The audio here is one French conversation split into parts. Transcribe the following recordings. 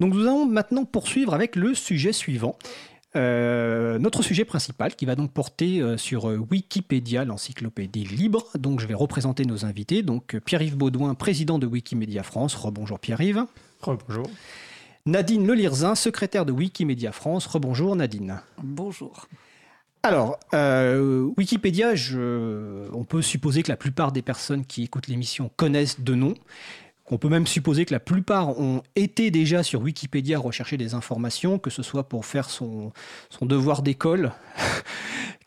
Donc nous allons maintenant poursuivre avec le sujet suivant. Euh, notre sujet principal qui va donc porter euh, sur euh, Wikipédia, l'encyclopédie libre. Donc je vais représenter nos invités. Donc Pierre-Yves Baudouin, président de Wikimedia France. Rebonjour Pierre-Yves. Rebonjour. Nadine Lelirzin, secrétaire de Wikimedia France. Rebonjour Nadine. Bonjour. Alors, Wikipédia, je... on peut supposer que la plupart des personnes qui écoutent l'émission connaissent de nom. On peut même supposer que la plupart ont été déjà sur Wikipédia rechercher des informations, que ce soit pour faire son, son devoir d'école,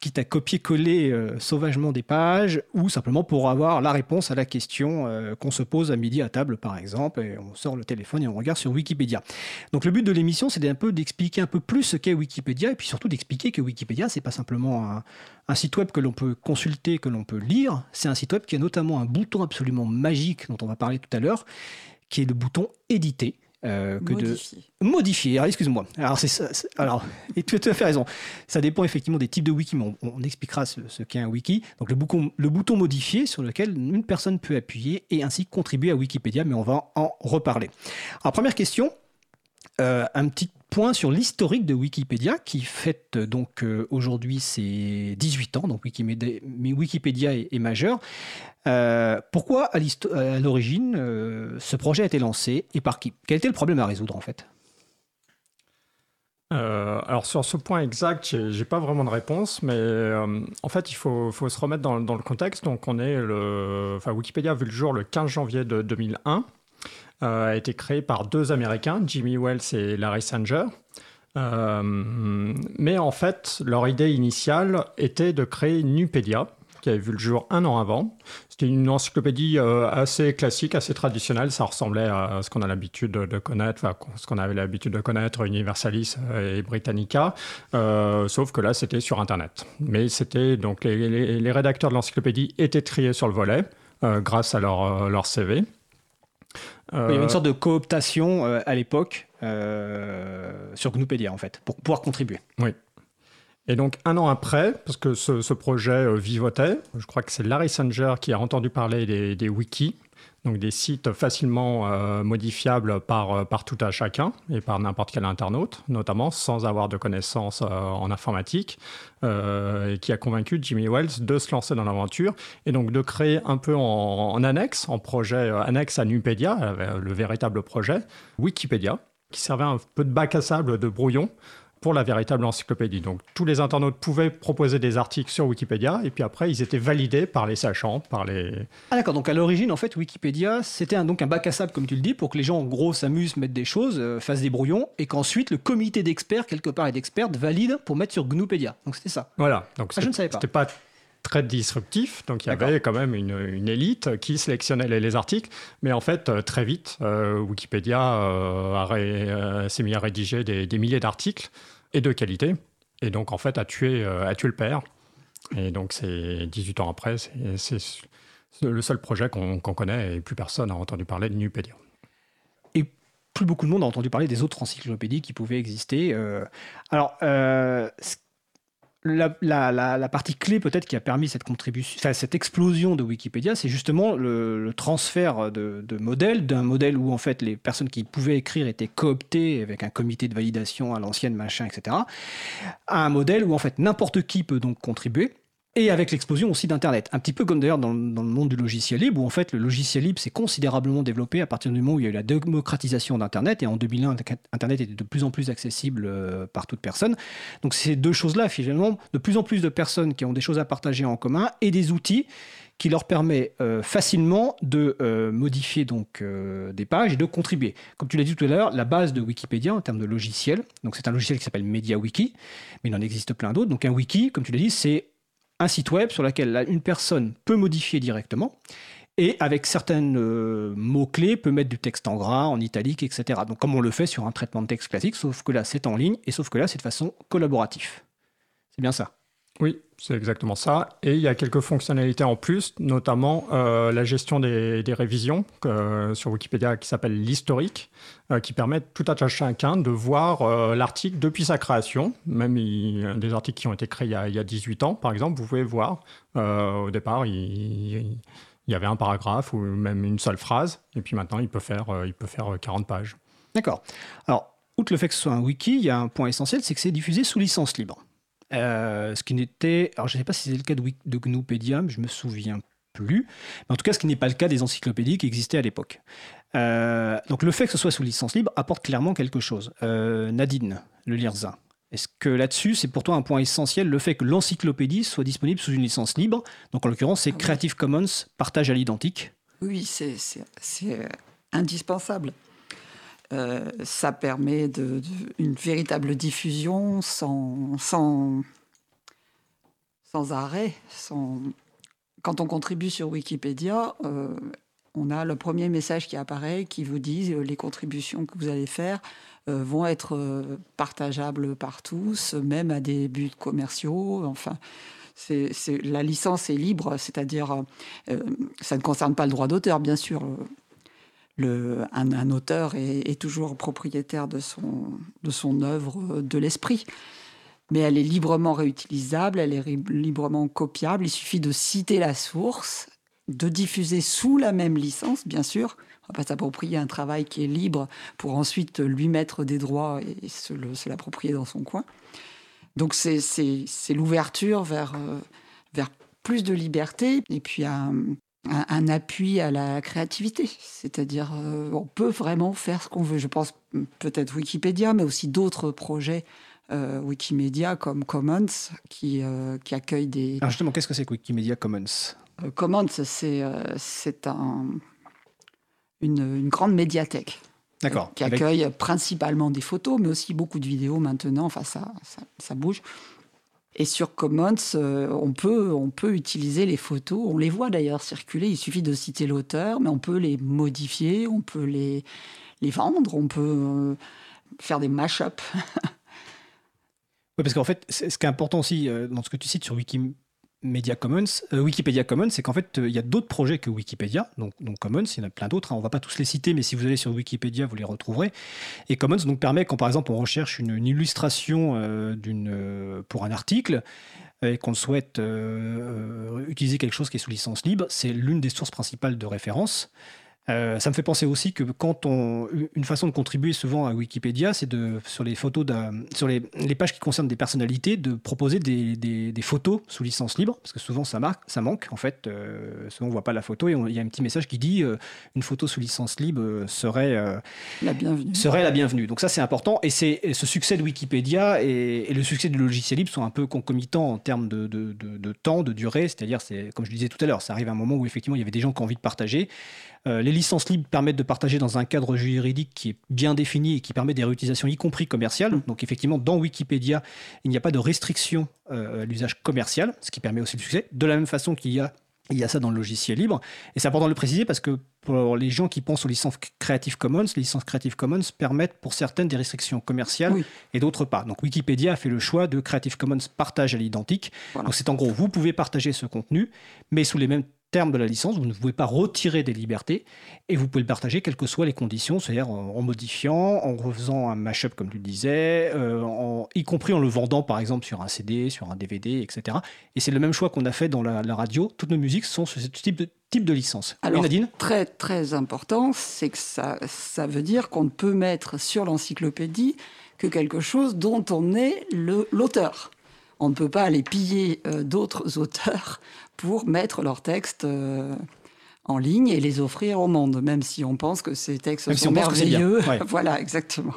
quitte à copier-coller euh, sauvagement des pages, ou simplement pour avoir la réponse à la question euh, qu'on se pose à midi à table, par exemple, et on sort le téléphone et on regarde sur Wikipédia. Donc le but de l'émission, c'est un peu d'expliquer un peu plus ce qu'est Wikipédia, et puis surtout d'expliquer que Wikipédia, c'est pas simplement un, un site web que l'on peut consulter, que l'on peut lire, c'est un site web qui a notamment un bouton absolument magique dont on va parler tout à l'heure, qui est le bouton éditer. Euh, que modifier. de modifier. excuse-moi. Alors c'est ça. Alors et tu as tout à fait raison. Ça dépend effectivement des types de wiki, mais on, expliquera ce, qu'est un wiki. Donc le bouton, le bouton modifier sur lequel une personne peut appuyer et ainsi contribuer à Wikipédia, mais on va en reparler. Alors première question. Euh, un petit point sur l'historique de Wikipédia qui fête euh, donc euh, aujourd'hui ses 18 ans, donc Wikipédia, Wikipédia est, majeur. pourquoi à l'origine ce projet a été lancé et par qui? Quel était le problème à résoudre en fait? Alors sur ce point exact, j'ai pas vraiment de réponse, mais en fait il faut, se remettre dans, le contexte. Donc on est le, enfin Wikipédia a vu le jour le 15 janvier de 2001. Euh, a été créé par deux Américains, Jimmy Wells et Larry Sanger. Euh, mais en fait, leur idée initiale était de créer Nupedia, qui avait vu le jour un an avant. C'était une encyclopédie euh, assez classique, assez traditionnelle. Ça ressemblait à ce qu'on a l'habitude de connaître, ce qu'on avait l'habitude de connaître, Universalis et Britannica, sauf que là, c'était sur Internet. Mais c'était donc les, rédacteurs de l'encyclopédie étaient triés sur le volet grâce à leur CV. Il y avait une sorte de cooptation euh, à l'époque euh, sur Gnupedia, en fait, pour pouvoir contribuer. Oui. Et donc, un an après, parce que ce, projet euh, vivotait, je crois que c'est Larry Sanger qui a entendu parler des, des wikis, donc des sites facilement euh, modifiables par, euh, par tout à chacun et par n'importe quel internaute, notamment sans avoir de connaissances euh, en informatique, et qui a convaincu Jimmy Wells de se lancer dans l'aventure et donc de créer un peu en, annexe, en projet annexe à Nupedia, le véritable projet, Wikipédia, qui servait un peu de bac à sable, de brouillon, pour la véritable encyclopédie. Donc tous les internautes pouvaient proposer des articles sur Wikipédia et puis après ils étaient validés par les sachants, par les... Ah d'accord, donc à l'origine en fait Wikipédia c'était un, donc un bac à sable comme tu le dis pour que les gens en gros s'amusent, mettent des choses, euh, fassent des brouillons et qu'ensuite le comité d'experts quelque part et d'experts valide pour mettre sur GNUpedia. Donc c'était ça. Voilà, donc ah, je ne savais pas. C'était pas très disruptif. Donc il y avait quand même une, élite qui sélectionnait les, articles. Mais en fait, euh, très vite, euh, Wikipédia s'est mis à rédiger des milliers d'articles et de qualité. Et donc, en fait, a tué, euh, a tué le père. Et donc, c'est 18 ans après, c'est le seul projet qu'on connaît et plus personne n'a entendu parler de Nupedia. Et plus beaucoup de monde a entendu parler des autres encyclopédies qui pouvaient exister. Euh, alors, euh, la, partie clé peut-être qui a permis cette contribution, cette explosion de Wikipédia, c'est justement le, transfert de, modèles, d'un modèle où en fait les personnes qui pouvaient écrire étaient cooptées avec un comité de validation à l'ancienne, machin, etc., à un modèle où en fait n'importe qui peut donc contribuer. Et avec l'explosion aussi d'Internet. Un petit peu comme d'ailleurs dans, le monde du logiciel libre, où en fait le logiciel libre s'est considérablement développé à partir du moment où il y a eu la démocratisation d'Internet. Et en 2001, Internet était de plus en plus accessible euh, par toute personne. Donc ces deux choses-là, finalement, de plus en plus de personnes qui ont des choses à partager en commun et des outils qui leur permet euh, facilement de euh, modifier donc des pages et de contribuer. Comme tu l'as dit tout à l'heure, la base de Wikipédia en termes de logiciel, donc c'est un logiciel qui s'appelle MediaWiki, mais il en existe plein d'autres. Donc un wiki, comme tu l'as dit, c'est un site web sur lequel une personne peut modifier directement et avec certains euh, mots-clés peut mettre du texte en gras, en italique, etc. Donc comme on le fait sur un traitement de texte classique, sauf que là c'est en ligne et sauf que là c'est de façon collaborative. C'est bien ça? Oui, c'est exactement ça. Et il y a quelques fonctionnalités en plus, notamment euh, la gestion des, révisions euh, sur Wikipédia qui s'appelle l'historique, euh, qui permet tout à chacun de voir l'article depuis sa création. Même des articles qui ont été créés il y, a, 18 ans, par exemple, vous pouvez voir au départ, il, y avait un paragraphe ou même une seule phrase, et puis maintenant il peut faire, il peut faire 40 pages. D'accord. Alors, outre le fait que ce soit un wiki, il y a un point essentiel, c'est que c'est diffusé sous licence libre. Euh, ce qui n'était. Alors, je ne sais pas si c'est le cas de, de mais je me souviens plus. Mais en tout cas, ce qui n'est pas le cas des encyclopédies qui existaient à l'époque. Euh, donc, le fait que ce soit sous licence libre apporte clairement quelque chose. Euh, Nadine, le LIRZA. Est-ce que là-dessus, c'est pour toi un point essentiel, le fait que l'encyclopédie soit disponible sous une licence libre? Donc, en l'occurrence, c'est ah Creative Commons, partage à l'identique Oui, c'est indispensable. Euh, ça permet une véritable diffusion sans, arrêt. Quand on contribue sur Wikipédia, euh, on a le premier message qui apparaît qui vous dit euh, les contributions que vous allez faire vont être partageables par tous, même à des buts commerciaux. Enfin, la licence est libre, c'est-à-dire ça ne concerne pas le droit d'auteur, bien sûr un, auteur est, toujours propriétaire de son, de son œuvre de l'esprit. Mais elle est librement réutilisable, elle est librement copiable. Il suffit de citer la source, de diffuser sous la même licence, bien sûr. On ne va pas s'approprier un travail qui est libre pour ensuite lui mettre des droits et se, l'approprier dans son coin. Donc c'est l'ouverture vers, euh, vers plus de liberté et puis un, un, appui à la créativité. C'est-à-dire, euh, on peut vraiment faire ce qu'on veut. Je pense peut-être Wikipédia, mais aussi d'autres projets euh, Wikimedia comme Commons qui, euh, qui accueillent des. Alors justement, qu'est-ce que c'est que Wikimedia Commons? Commons, c'est c'est un, une, grande médiathèque. D'accord. Qui accueille principalement des photos, mais aussi beaucoup de vidéos maintenant. Enfin, ça, ça, ça bouge. Et sur Commons, euh, on, peut, on peut utiliser les photos, on les voit d'ailleurs circuler, il suffit de citer l'auteur, mais on peut les modifier, on peut les, les vendre, on peut euh, faire des mash-ups. oui, parce qu'en fait, ce qui est important aussi euh, dans ce que tu cites sur Wiki, Media Commons, euh, Wikipédia Commons, c'est qu'en fait, euh, il y a d'autres projets que Wikipédia, donc, donc Commons, il y en a plein d'autres, hein. on ne va pas tous les citer, mais si vous allez sur Wikipédia, vous les retrouverez. Et Commons donc, permet, quand par exemple on recherche une, illustration euh, pour un article, et qu'on souhaite utiliser quelque chose qui est sous licence libre, c'est l'une des sources principales de référence. Euh, ça me fait penser aussi que quand on, une façon de contribuer souvent à Wikipédia, c'est de sur les photos, sur les, les, pages qui concernent des personnalités, de proposer des, des, photos sous licence libre, parce que souvent ça, marque, ça manque. En fait, euh, souvent on voit pas la photo et il y a un petit message qui dit euh, une photo sous licence libre serait la bienvenue. Serait la bienvenue. Donc ça c'est important et c'est ce succès de Wikipédia et, et, le succès du logiciel libre sont un peu concomitants en termes de, de, de, de temps, de durée. C'est-à-dire, c'est comme je disais tout à l'heure, ça arrive à un moment où effectivement il y avait des gens qui ont envie de partager. Euh, les licences libres permettent de partager dans un cadre juridique qui est bien défini et qui permet des réutilisations, y compris commerciales. Mm. Donc effectivement, dans Wikipédia, il n'y a pas de restriction euh, à l'usage commercial, ce qui permet aussi le succès. De la même façon qu'il y a il y a ça dans le logiciel libre. Et c'est important de le préciser parce que pour les gens qui pensent aux licences Creative Commons, les licences Creative Commons permettent pour certaines des restrictions commerciales et d'autres pas. Donc Wikipédia a fait le choix de Creative Commons partage à l'identique. Donc c'est en gros, vous pouvez partager ce contenu, mais sous les mêmes terme de la licence, vous ne pouvez pas retirer des libertés et vous pouvez le partager quelles que soient les conditions, c'est-à-dire en, modifiant, en refaisant un mashup comme tu le disais, euh, en, y compris en le vendant par exemple sur un CD, sur un DVD, etc. Et c'est le même choix qu'on a fait dans la, radio. Toutes nos musiques sont sur ce type de, type de licence. Alors, très très important, c'est que ça, ça veut dire qu'on ne peut mettre sur l'encyclopédie que quelque chose dont on est l'auteur on ne peut pas aller piller euh, d'autres auteurs pour mettre leurs textes euh, en ligne et les offrir au monde, même si on pense que ces textes sont merveilleux. voilà, exactement.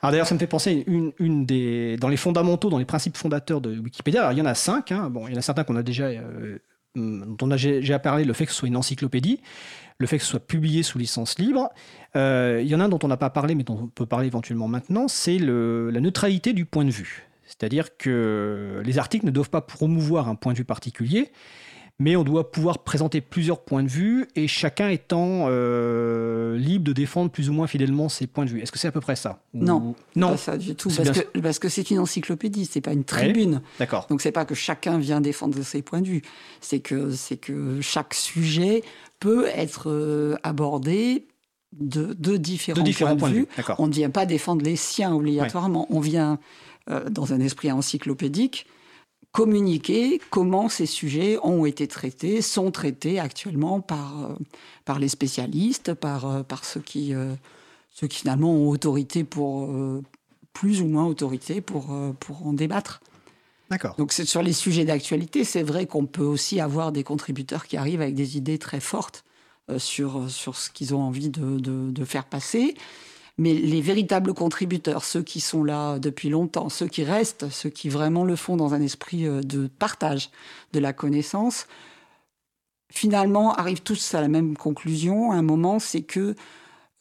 Alors d'ailleurs, ça me fait penser une, une, des dans les fondamentaux, dans les principes fondateurs de Wikipédia. Alors il y en a cinq. Hein. Bon, il y en a certains qu'on a déjà euh, dont on a déjà parlé, le fait que ce soit une encyclopédie, le fait que ce soit publié sous licence libre. il y en a un dont on n'a pas parlé, mais dont on peut parler éventuellement maintenant, c'est la neutralité du point de vue. C'est-à-dire que les articles ne doivent pas promouvoir un point de vue particulier, mais on doit pouvoir présenter plusieurs points de vue et chacun étant euh, libre de défendre plus ou moins fidèlement ses points de vue. Est-ce que c'est à peu près ça Non, non, pas ça du tout, parce que, c'est une encyclopédie, c'est pas une tribune. D'accord. Donc c'est pas que chacun vient défendre ses points de vue, c'est que c'est que chaque sujet peut être euh, abordé de, différents, points, de vue. on ne vient pas défendre les siens obligatoirement, on vient euh, dans un esprit encyclopédique, communiquer comment ces sujets ont été traités, sont traités actuellement par, euh, par les spécialistes, par, euh, par ceux, qui, ceux qui finalement ont autorité pour, plus ou moins autorité pour, pour en débattre. D'accord. Donc sur les sujets d'actualité, c'est vrai qu'on peut aussi avoir des contributeurs qui arrivent avec des idées très fortes sur, sur ce qu'ils ont envie de, de, de, faire passer. Mais les véritables contributeurs, ceux qui sont là depuis longtemps, ceux qui restent, ceux qui vraiment le font dans un esprit de partage de la connaissance, finalement arrivent tous à la même conclusion à un moment, c'est que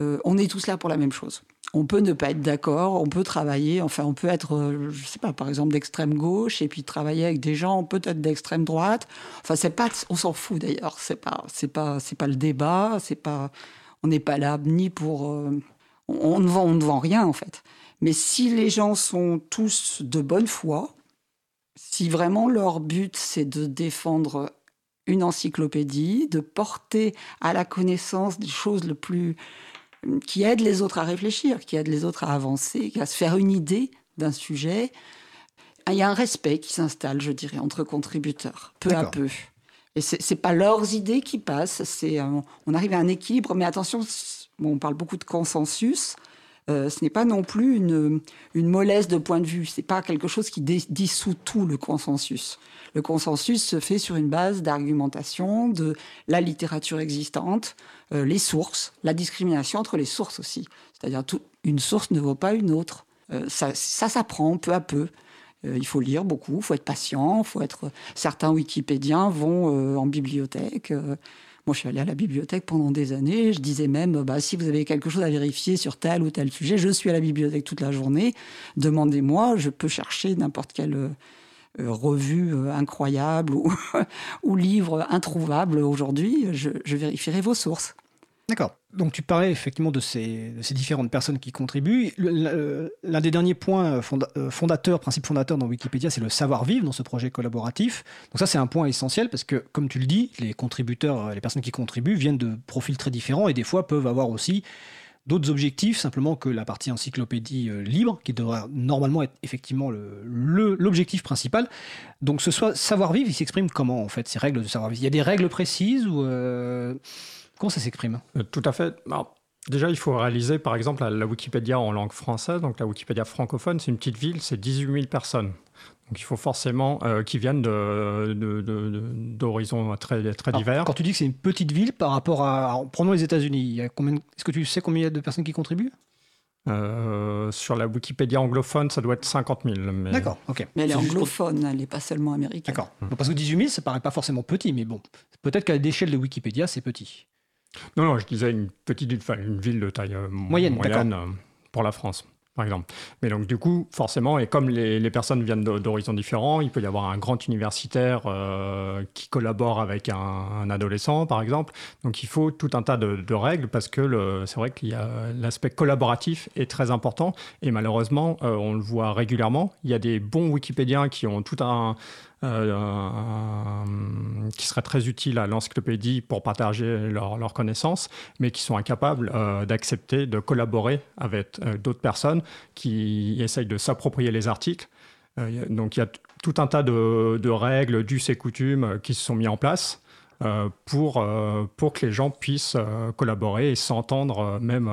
euh, on est tous là pour la même chose. On peut ne pas être d'accord, on peut travailler, enfin on peut être, euh, je sais pas, par exemple d'extrême gauche et puis travailler avec des gens peut-être d'extrême droite. Enfin c'est pas, on s'en fout d'ailleurs. C'est pas, c'est pas, c'est pas le débat. C'est pas, on n'est pas là ni pour, euh, on, ne vend, on ne vend rien en fait. Mais si les gens sont tous de bonne foi, si vraiment leur but c'est de défendre une encyclopédie, de porter à la connaissance des choses le plus qui aident les autres à réfléchir, qui aident les autres à avancer, à se faire une idée d'un sujet. Il y a un respect qui s'installe, je dirais, entre contributeurs, peu à peu. Et c'est n'est pas leurs idées qui passent, c'est on arrive à un équilibre, mais attention, on parle beaucoup de consensus. Euh, ce n'est pas non plus une, mollesse de point de vue. C'est pas quelque chose qui dissout tout le consensus. Le consensus se fait sur une base d'argumentation de la littérature existante, euh, les sources, la discrimination entre les sources aussi. C'est-à-dire une source ne vaut pas une autre. Euh, ça, ça s'apprend peu à peu. il faut lire beaucoup, il faut être patient, faut être. Certains Wikipédiens vont en bibliothèque. Moi, je suis allé à la bibliothèque pendant des années. Je disais même, bah, si vous avez quelque chose à vérifier sur tel ou tel sujet, je suis à la bibliothèque toute la journée. Demandez-moi, je peux chercher n'importe quelle euh, revue euh, incroyable ou, livre introuvable aujourd'hui. Je vérifierai vos sources. D'accord. Donc tu parlais effectivement de ces, différentes personnes qui contribuent. L'un des derniers points euh, fondateurs, principe fondateur dans Wikipédia, c'est le savoir-vivre dans ce projet collaboratif. Donc ça c'est un point essentiel parce que, comme tu le dis, les contributeurs, les personnes qui contribuent viennent de profils très différents et des fois peuvent avoir aussi d'autres objectifs simplement que la partie encyclopédie euh, libre, qui devrait normalement être effectivement l'objectif principal. Donc ce savoir-vivre, il s'exprime comment en fait, ces règles de savoir-vivre? Il y a des règles précises ou... Euh, Comment ça s'exprime? Euh, Tout à fait. déjà, il faut réaliser, par exemple, la, Wikipédia en langue française, donc la Wikipédia francophone, c'est une petite ville, c'est 18 000 personnes. Donc il faut forcément euh, qu'ils viennent d'horizons très, très divers. Quand tu dis que c'est une petite ville par rapport à... Prenons les États-Unis. Est-ce que tu sais combien il y a de personnes qui contribuent? Euh, sur la Wikipédia anglophone, ça doit être 50 000. Mais... D'accord, ok. Mais elle est anglophone, elle n'est pas seulement américaine. D'accord. Parce que 18 000, ça paraît pas forcément petit, mais bon, peut-être qu'à l'échelle de Wikipédia, c'est petit. Non, non, je disais une petite une ville de taille euh, moyenne, moyenne euh, pour la France par exemple. Mais donc, du coup, forcément, et comme les, personnes viennent d'horizons différents, il peut y avoir un grand universitaire euh, qui collabore avec un, adolescent, par exemple. Donc, il faut tout un tas de, règles parce que c'est vrai qu'il y a l'aspect collaboratif est très important. Et malheureusement, on le voit régulièrement. Il y a des bons Wikipédiens qui ont tout un, qui serait très utile à l'encyclopédie pour partager leurs connaissances, mais qui sont incapables euh, d'accepter de collaborer avec euh, d'autres personnes qui essayent de s'approprier les articles. donc il y a tout un tas de, règles, d'us et coutumes qui se sont mis en place. pour, pour que les gens puissent collaborer et s'entendre même,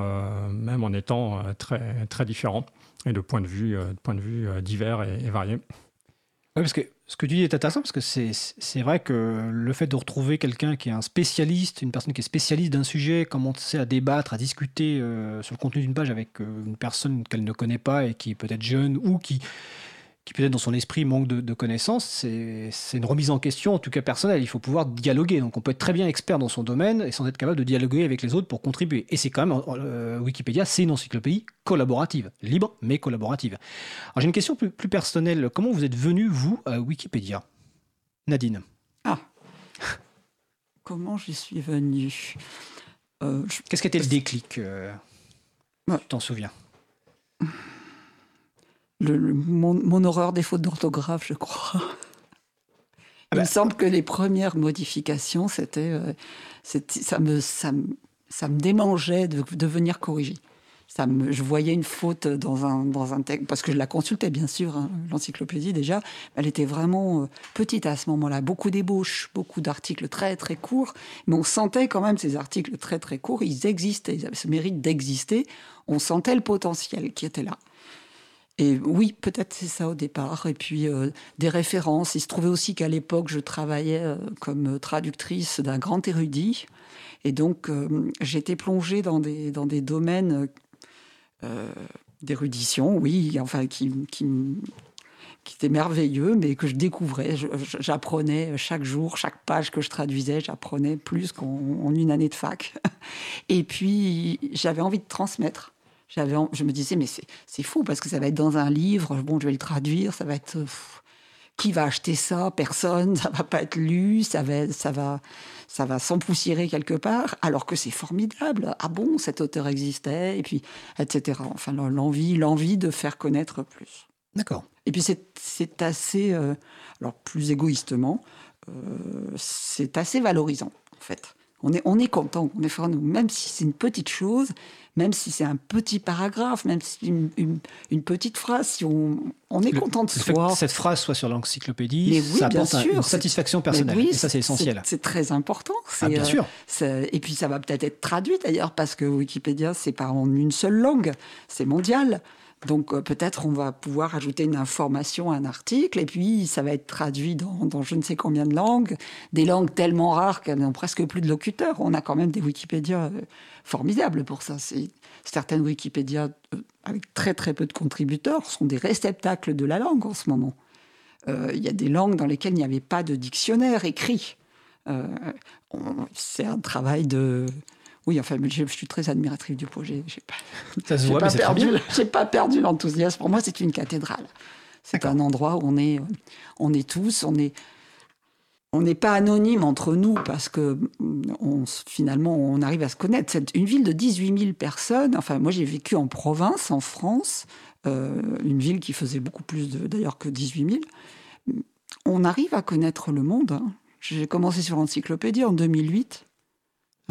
même en étant très, très différents et de points de vue, de points de vue divers et, et variés. Oui, parce que ce que tu dis est intéressant parce que c'est vrai que le fait de retrouver quelqu'un qui est un spécialiste, une personne qui est spécialiste d'un sujet, commencer à débattre, à discuter euh, sur le contenu d'une page avec euh, une personne qu'elle ne connaît pas et qui est peut-être jeune ou qui, qui peut-être dans son esprit manque de, connaissances, c'est une remise en question, en tout cas personnelle. Il faut pouvoir dialoguer. Donc on peut être très bien expert dans son domaine et sans être capable de dialoguer avec les autres pour contribuer. Et c'est quand même, euh, Wikipédia, c'est une encyclopédie collaborative, libre mais collaborative. Alors j'ai une question plus, personnelle. Comment vous êtes venu, vous, à Wikipédia? Nadine Ah Comment j'y suis venu? Euh, Qu'est-ce qui a été le déclic euh, Tu t'en souviens? Mon, horreur des fautes d'orthographe, je crois. Ah Il me bah, semble que les premières modifications, c'était, euh, ça, me, ça, me, ça me démangeait de, de venir corriger. ça me, je voyais une faute dans un, dans un texte, parce que je la consultais bien sûr, hein, l'encyclopédie déjà, elle était vraiment euh, petite à ce moment-là, beaucoup d'ébauches, beaucoup d'articles très très courts, mais on sentait quand même ces articles très très courts, ils existaient, ils avaient ce mérite d'exister, on sentait le potentiel qui était là. Et oui, peut-être c'est ça au départ. Et puis euh, des références. Il se trouvait aussi qu'à l'époque, je travaillais euh, comme traductrice d'un grand érudit. Et donc, j'étais plongée dans des, dans des domaines euh, d'érudition, oui, enfin, qui, qui, qui était merveilleux, mais que je découvrais. J'apprenais chaque jour, chaque page que je traduisais, j'apprenais plus qu'en une année de fac. Et puis, j'avais envie de transmettre. J'avais, je me disais, mais c'est fou parce que ça va être dans un livre, bon, je vais le traduire, ça va être. qui va acheter ça? Personne, ça va pas être lu, ça va, ça va, ça va s'empoussiérer quelque part, alors que c'est formidable. Ah bon, cet auteur existait, et puis, etc. Enfin, l'envie, l'envie de faire connaître plus. D'accord. Et puis, c'est assez, euh, alors plus égoïstement, euh, c'est assez valorisant, en fait. On est, on est content, on est nous, même si c'est une petite chose, même si c'est un petit paragraphe, même si une, une, petite phrase, si on, on est content de soi. Que cette phrase soit sur l'encyclopédie, ça apporte une satisfaction personnelle. et ça, c'est essentiel. C'est très important. Ah, bien sûr. Euh, et puis, ça va peut-être être traduit d'ailleurs, parce que Wikipédia, c'est pas en une seule langue, c'est mondial. Donc euh, peut-être on va pouvoir ajouter une information à un article et puis ça va être traduit dans, je ne sais combien de langues, des langues tellement rares qu'elles n'ont presque plus de locuteurs. On a quand même des Wikipédia euh, formidable pour ça. Certaines Wikipédia euh, avec très très peu de contributeurs sont des réceptacles de la langue en ce moment. Il y a des langues dans lesquelles il n'y avait pas de dictionnaire écrit. C'est un travail de... Oui, enfin, je, suis très admiratrice du projet. J'ai pas, ça se voit, pas, perdu, j'ai pas perdu l'enthousiasme. Pour moi, c'est une cathédrale. C'est un endroit où on est, on est tous, on est, on n'est pas anonyme entre nous parce que mm, finalement on arrive à se connaître. C'est une ville de 18 000 personnes. Enfin, moi j'ai vécu en province, en France, euh, une ville qui faisait beaucoup plus d'ailleurs que 18 000. On arrive à connaître le monde. Hein. J'ai commencé sur l'encyclopédie en 2008.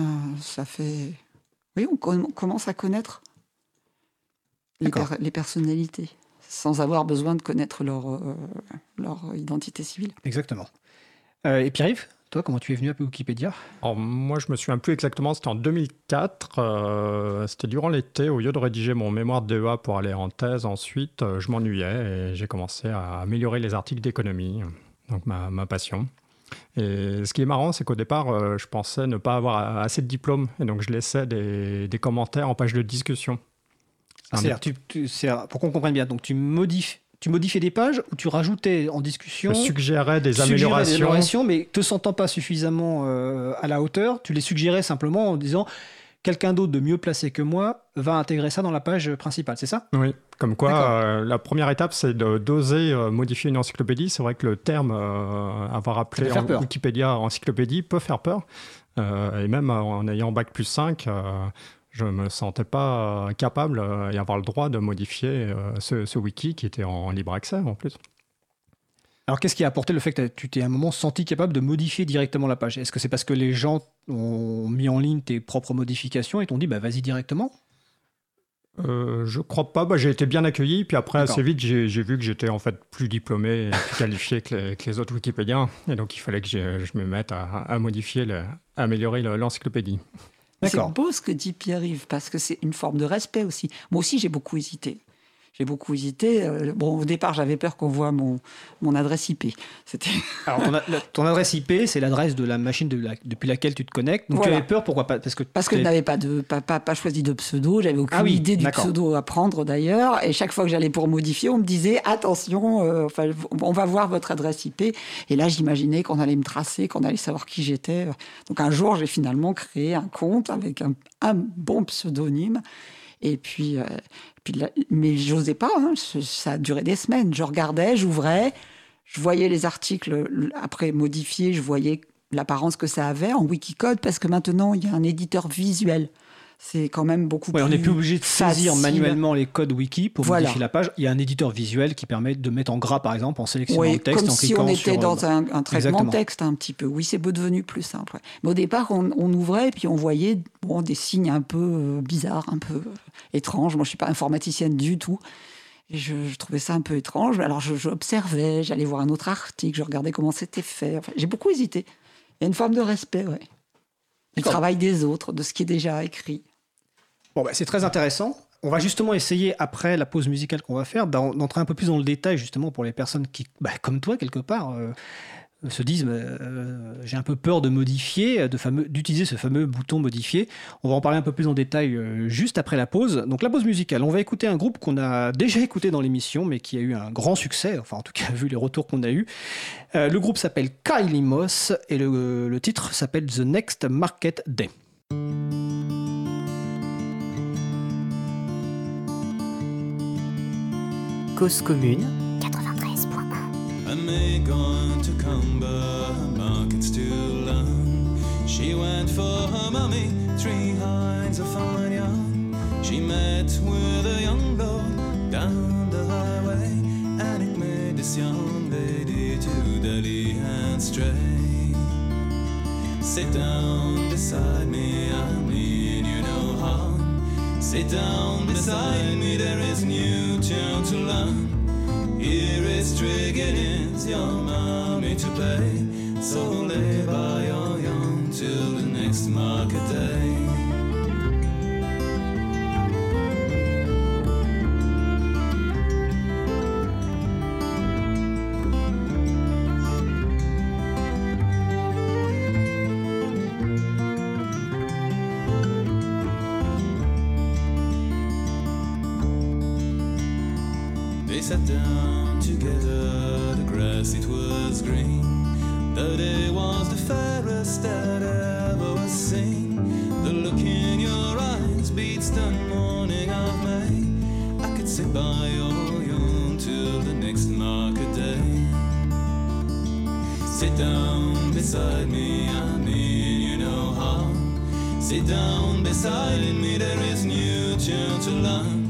Euh, ça fait. Oui, on, commence à connaître les, personnalités sans avoir besoin de connaître leur, euh, leur identité civile. Exactement. Euh, et Pierre-Yves, toi, comment tu es venu à Wikipédia? Alors, Moi, je me souviens plus exactement, c'était en 2004. Euh, c'était durant l'été, au lieu de rédiger mon mémoire de DEA pour aller en thèse ensuite, euh, je m'ennuyais et j'ai commencé à améliorer les articles d'économie, donc ma, ma, passion. Et ce qui est marrant, c'est qu'au départ, je pensais ne pas avoir assez de diplômes et donc je laissais des, des commentaires en page de discussion. C'est-à-dire, pour qu'on comprenne bien, donc tu modifies tu modifiais des pages ou tu rajoutais en discussion? Je suggérais des améliorations. mais te sentant pas suffisamment euh, à la hauteur, tu les suggérais simplement en disant quelqu'un d'autre de mieux placé que moi va intégrer ça dans la page principale, c'est ça? Oui, comme quoi euh, la première étape c'est d'oser euh, modifier une encyclopédie. C'est vrai que le terme avoir appelé en Wikipédia encyclopédie peut faire peur. et même en ayant bac plus 5, je me sentais pas capable euh, et avoir le droit de modifier euh, ce, wiki qui était en libre accès en plus. Alors, qu'est-ce qui a apporté le fait que tu t'es à un moment senti capable de modifier directement la page? Est-ce que c'est parce que les gens ont mis en ligne tes propres modifications et t'ont dit bah, vas-y directement? Euh, je crois pas. Bah, j'ai été bien accueilli. Puis après, assez vite, j'ai vu que j'étais en fait plus diplômé et plus qualifié que les, autres Wikipédiens. Et donc, il fallait que je, me mette à, à modifier, à améliorer l'encyclopédie. C'est beau ce que dit Pierre-Yves, parce que c'est une forme de respect aussi. Moi aussi, j'ai beaucoup hésité j'ai beaucoup hésité. Euh, bon, au départ, j'avais peur qu'on voit mon, mon adresse IP. C'était. Alors, ton, adresse IP, c'est l'adresse de la machine depuis laquelle tu te connectes. Donc, tu avais peur, pourquoi pas Parce que, Parce que je n'avais pas, de, pas, pas, choisi de pseudo, j'avais aucune ah idée du pseudo à prendre d'ailleurs. Et chaque fois que j'allais pour modifier, on me disait attention, euh, enfin, on va voir votre adresse IP. Et là, j'imaginais qu'on allait me tracer, qu'on allait savoir qui j'étais. Donc, un jour, j'ai finalement créé un compte avec un, un bon pseudonyme. Et puis, euh, mais j'osais pas, hein, ça a duré des semaines. Je regardais, j'ouvrais, je voyais les articles après modifiés, je voyais l'apparence que ça avait en Wikicode, parce que maintenant, il y a un éditeur visuel. C'est quand même beaucoup ouais, plus. On n'est plus obligé de saisir facile. manuellement les codes wiki pour Voilà. modifier la page. Il y a un éditeur visuel qui permet de mettre en gras, par exemple, en sélectionnant Oui, le texte, comme en si cliquant on était sur, dans euh, un, un traitement Exactement. texte un petit peu. Oui, c'est devenu plus simple. ouais. Mais au départ, on, on ouvrait et puis on voyait bon, des signes un peu euh, bizarres, un peu euh, étranges. Moi, je suis pas informaticienne du tout. Je, je trouvais ça un peu étrange. Alors, j'observais, j'allais voir un autre article, je regardais comment c'était fait. Enfin, J'ai beaucoup hésité. Il y a une forme de respect, ouais. Du travail des autres, de ce qui est déjà écrit. Bon, bah, c'est très intéressant. On va justement essayer, après la pause musicale qu'on va faire, d'en- d'entrer un peu plus dans le détail, justement, pour les personnes qui, bah, comme toi, quelque part, euh, se disent bah, euh, j'ai un peu peur de modifier, d'utiliser ce fameux bouton modifier. On va en parler un peu plus en détail euh, juste après la pause. Donc, la pause musicale, on va écouter un groupe qu'on a déjà écouté dans l'émission, mais qui a eu un grand succès, enfin, en tout cas, vu les retours qu'on a eus. Le groupe s'appelle Kylie Moss et le titre s'appelle The Next Market Day. Of fine young. She met with a young lord down the highway, and it made this young lady to dally and stray. Sit down beside me, Sit down beside me, there is new tune to learn. Here is Triggins, your mommy to pay. So lay by your young till the next market day. Down beside me, there is new tune to learn.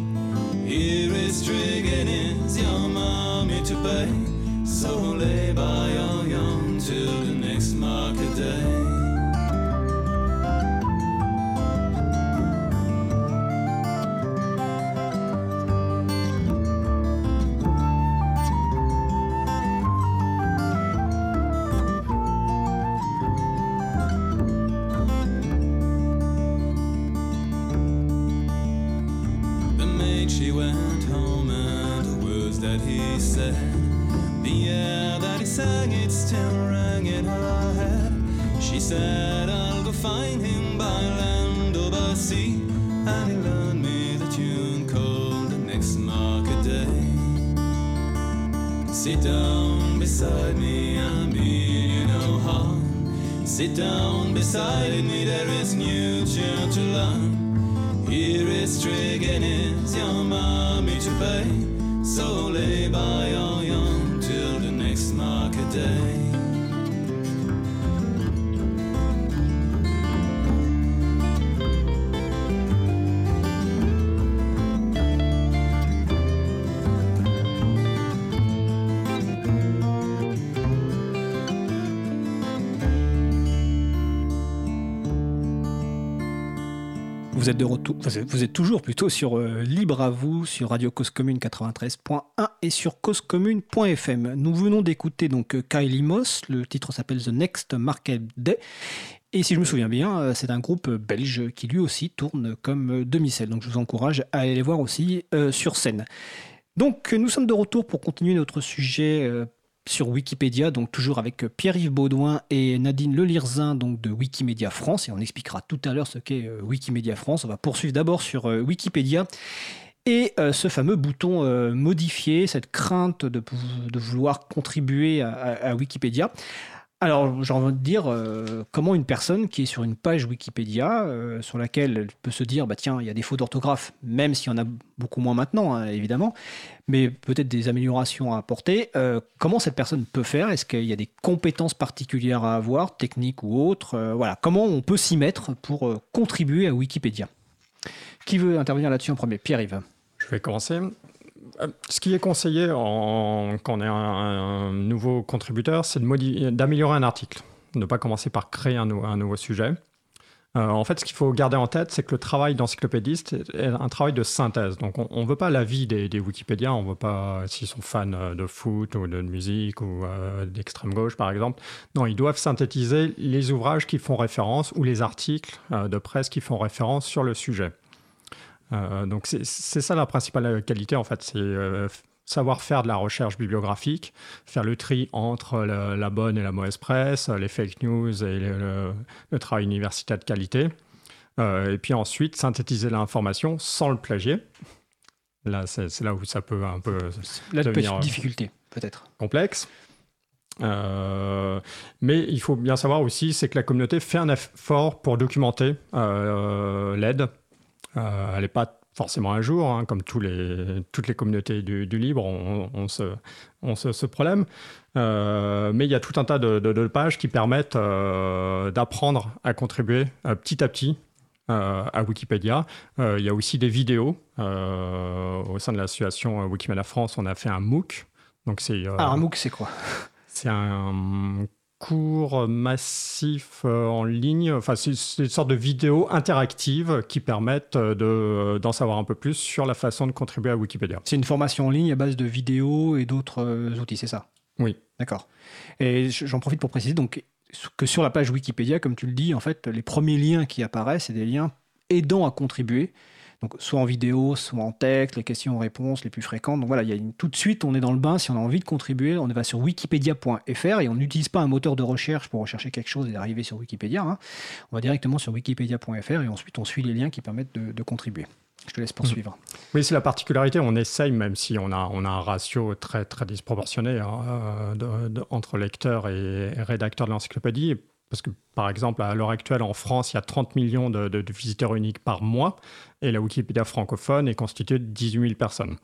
Said The air that he sang it still rang in her head She said I'll go find him by land or by sea And he learned me the tune called the next market day. Sit down beside me, I mean you no harm Sit down beside me, there is new tune to learn here is Triggins, your mommy to pay. So lay by your young till the next market day. De retour, vous êtes- toujours plutôt sur euh, Libre à vous, sur Radio Cause Commune 93.1 et sur causecommune.fm. Nous venons d'écouter donc euh, Kylie Moss, le titre s'appelle The Next Market Day. Et si je me souviens bien, euh, c'est un groupe belge qui lui aussi tourne comme demi-sel. Donc je vous encourage à aller les voir aussi sur scène. Donc nous sommes de retour pour continuer notre sujet sur Wikipédia, donc toujours avec euh, Pierre-Yves Baudouin et Nadine Lelirzin donc de Wikimedia France, et on expliquera tout à l'heure ce qu'est euh, Wikimedia France. On va poursuivre d'abord sur euh, Wikipédia et ce fameux bouton modifier, cette crainte de, vouloir contribuer à Wikipédia. Alors, j'ai envie de dire, euh, comment une personne qui est sur une page Wikipédia, euh, sur laquelle elle peut se dire, bah tiens, il y a des fautes d'orthographe, même s'il y en a beaucoup moins maintenant, hein, évidemment, mais peut-être des améliorations à apporter, euh, comment cette personne peut faire? Est-ce qu'il y a des compétences particulières à avoir, techniques ou autres? Voilà, comment on peut s'y mettre pour contribuer à Wikipédia? Qui veut intervenir là-dessus en premier? Pierre-Yves. Je vais commencer. Ce qui est conseillé en, quand on est un, nouveau contributeur, c'est d'améliorer un article. Ne pas commencer par créer un, un nouveau sujet. Euh, en fait, ce qu'il faut garder en tête, c'est que le travail d'encyclopédiste est un travail de synthèse. Donc, on ne veut pas l'avis des, des Wikipédiens, on ne veut pas s'ils sont fans euh, de foot ou de musique ou euh, d'extrême gauche, par exemple. Non, ils doivent synthétiser les ouvrages qui font référence ou les articles de presse qui font référence sur le sujet. Donc, c'est ça la principale qualité, en fait, c'est savoir faire de la recherche bibliographique, faire le tri entre la bonne et la mauvaise presse, les fake news et le, travail universitaire de qualité. Euh, et puis ensuite, synthétiser l'information sans le plagier. Là, c'est là où ça peut un peu. La petite difficulté, peut-être. Complexe. Euh, mais il faut bien savoir aussi, c'est que la communauté fait un effort pour documenter euh, l'aide. Elle n'est pas forcément un jour, hein, comme tous les, toutes les communautés du, libre ont, ce, ce, problème. Euh, mais il y a tout un tas de, pages qui permettent euh, d'apprendre à contribuer euh, petit à petit à Wikipédia. il y a aussi des vidéos. au sein de l'association Wikimedia France, on a fait un MOOC. Donc c'est, ah, un MOOC, c'est quoi? C'est un cours massifs euh, en ligne. Enfin, c'est une sorte de vidéos interactives qui permettent de, d'en savoir un peu plus sur la façon de contribuer à Wikipédia. C'est une formation en ligne à base de vidéos et d'autres euh, outils, c'est ça? Oui. D'accord. Et j'en profite pour préciser donc que sur la page Wikipédia, comme tu le dis, en fait, les premiers liens qui apparaissent, c'est des liens aidant à contribuer. Donc, soit en vidéo, soit en texte, les questions-réponses les plus fréquentes. Donc voilà, il y a tout de suite, on est dans le bain. Si on a envie de contribuer, on va sur wikipedia.fr et on n'utilise pas un moteur de recherche pour rechercher quelque chose et d'arriver sur Wikipédia. Hein. On va directement sur wikipedia.fr et ensuite on suit les liens qui permettent de, contribuer. Je te laisse poursuivre. Mmh. Oui, c'est la particularité. On essaye, même si on a, on a un ratio très, très disproportionné hein, entre lecteurs et rédacteurs de l'encyclopédie. Parce que, par exemple, à l'heure actuelle, en France, il y a 30 millions de, visiteurs uniques par mois, et la Wikipédia francophone est constituée de 18 000 personnes.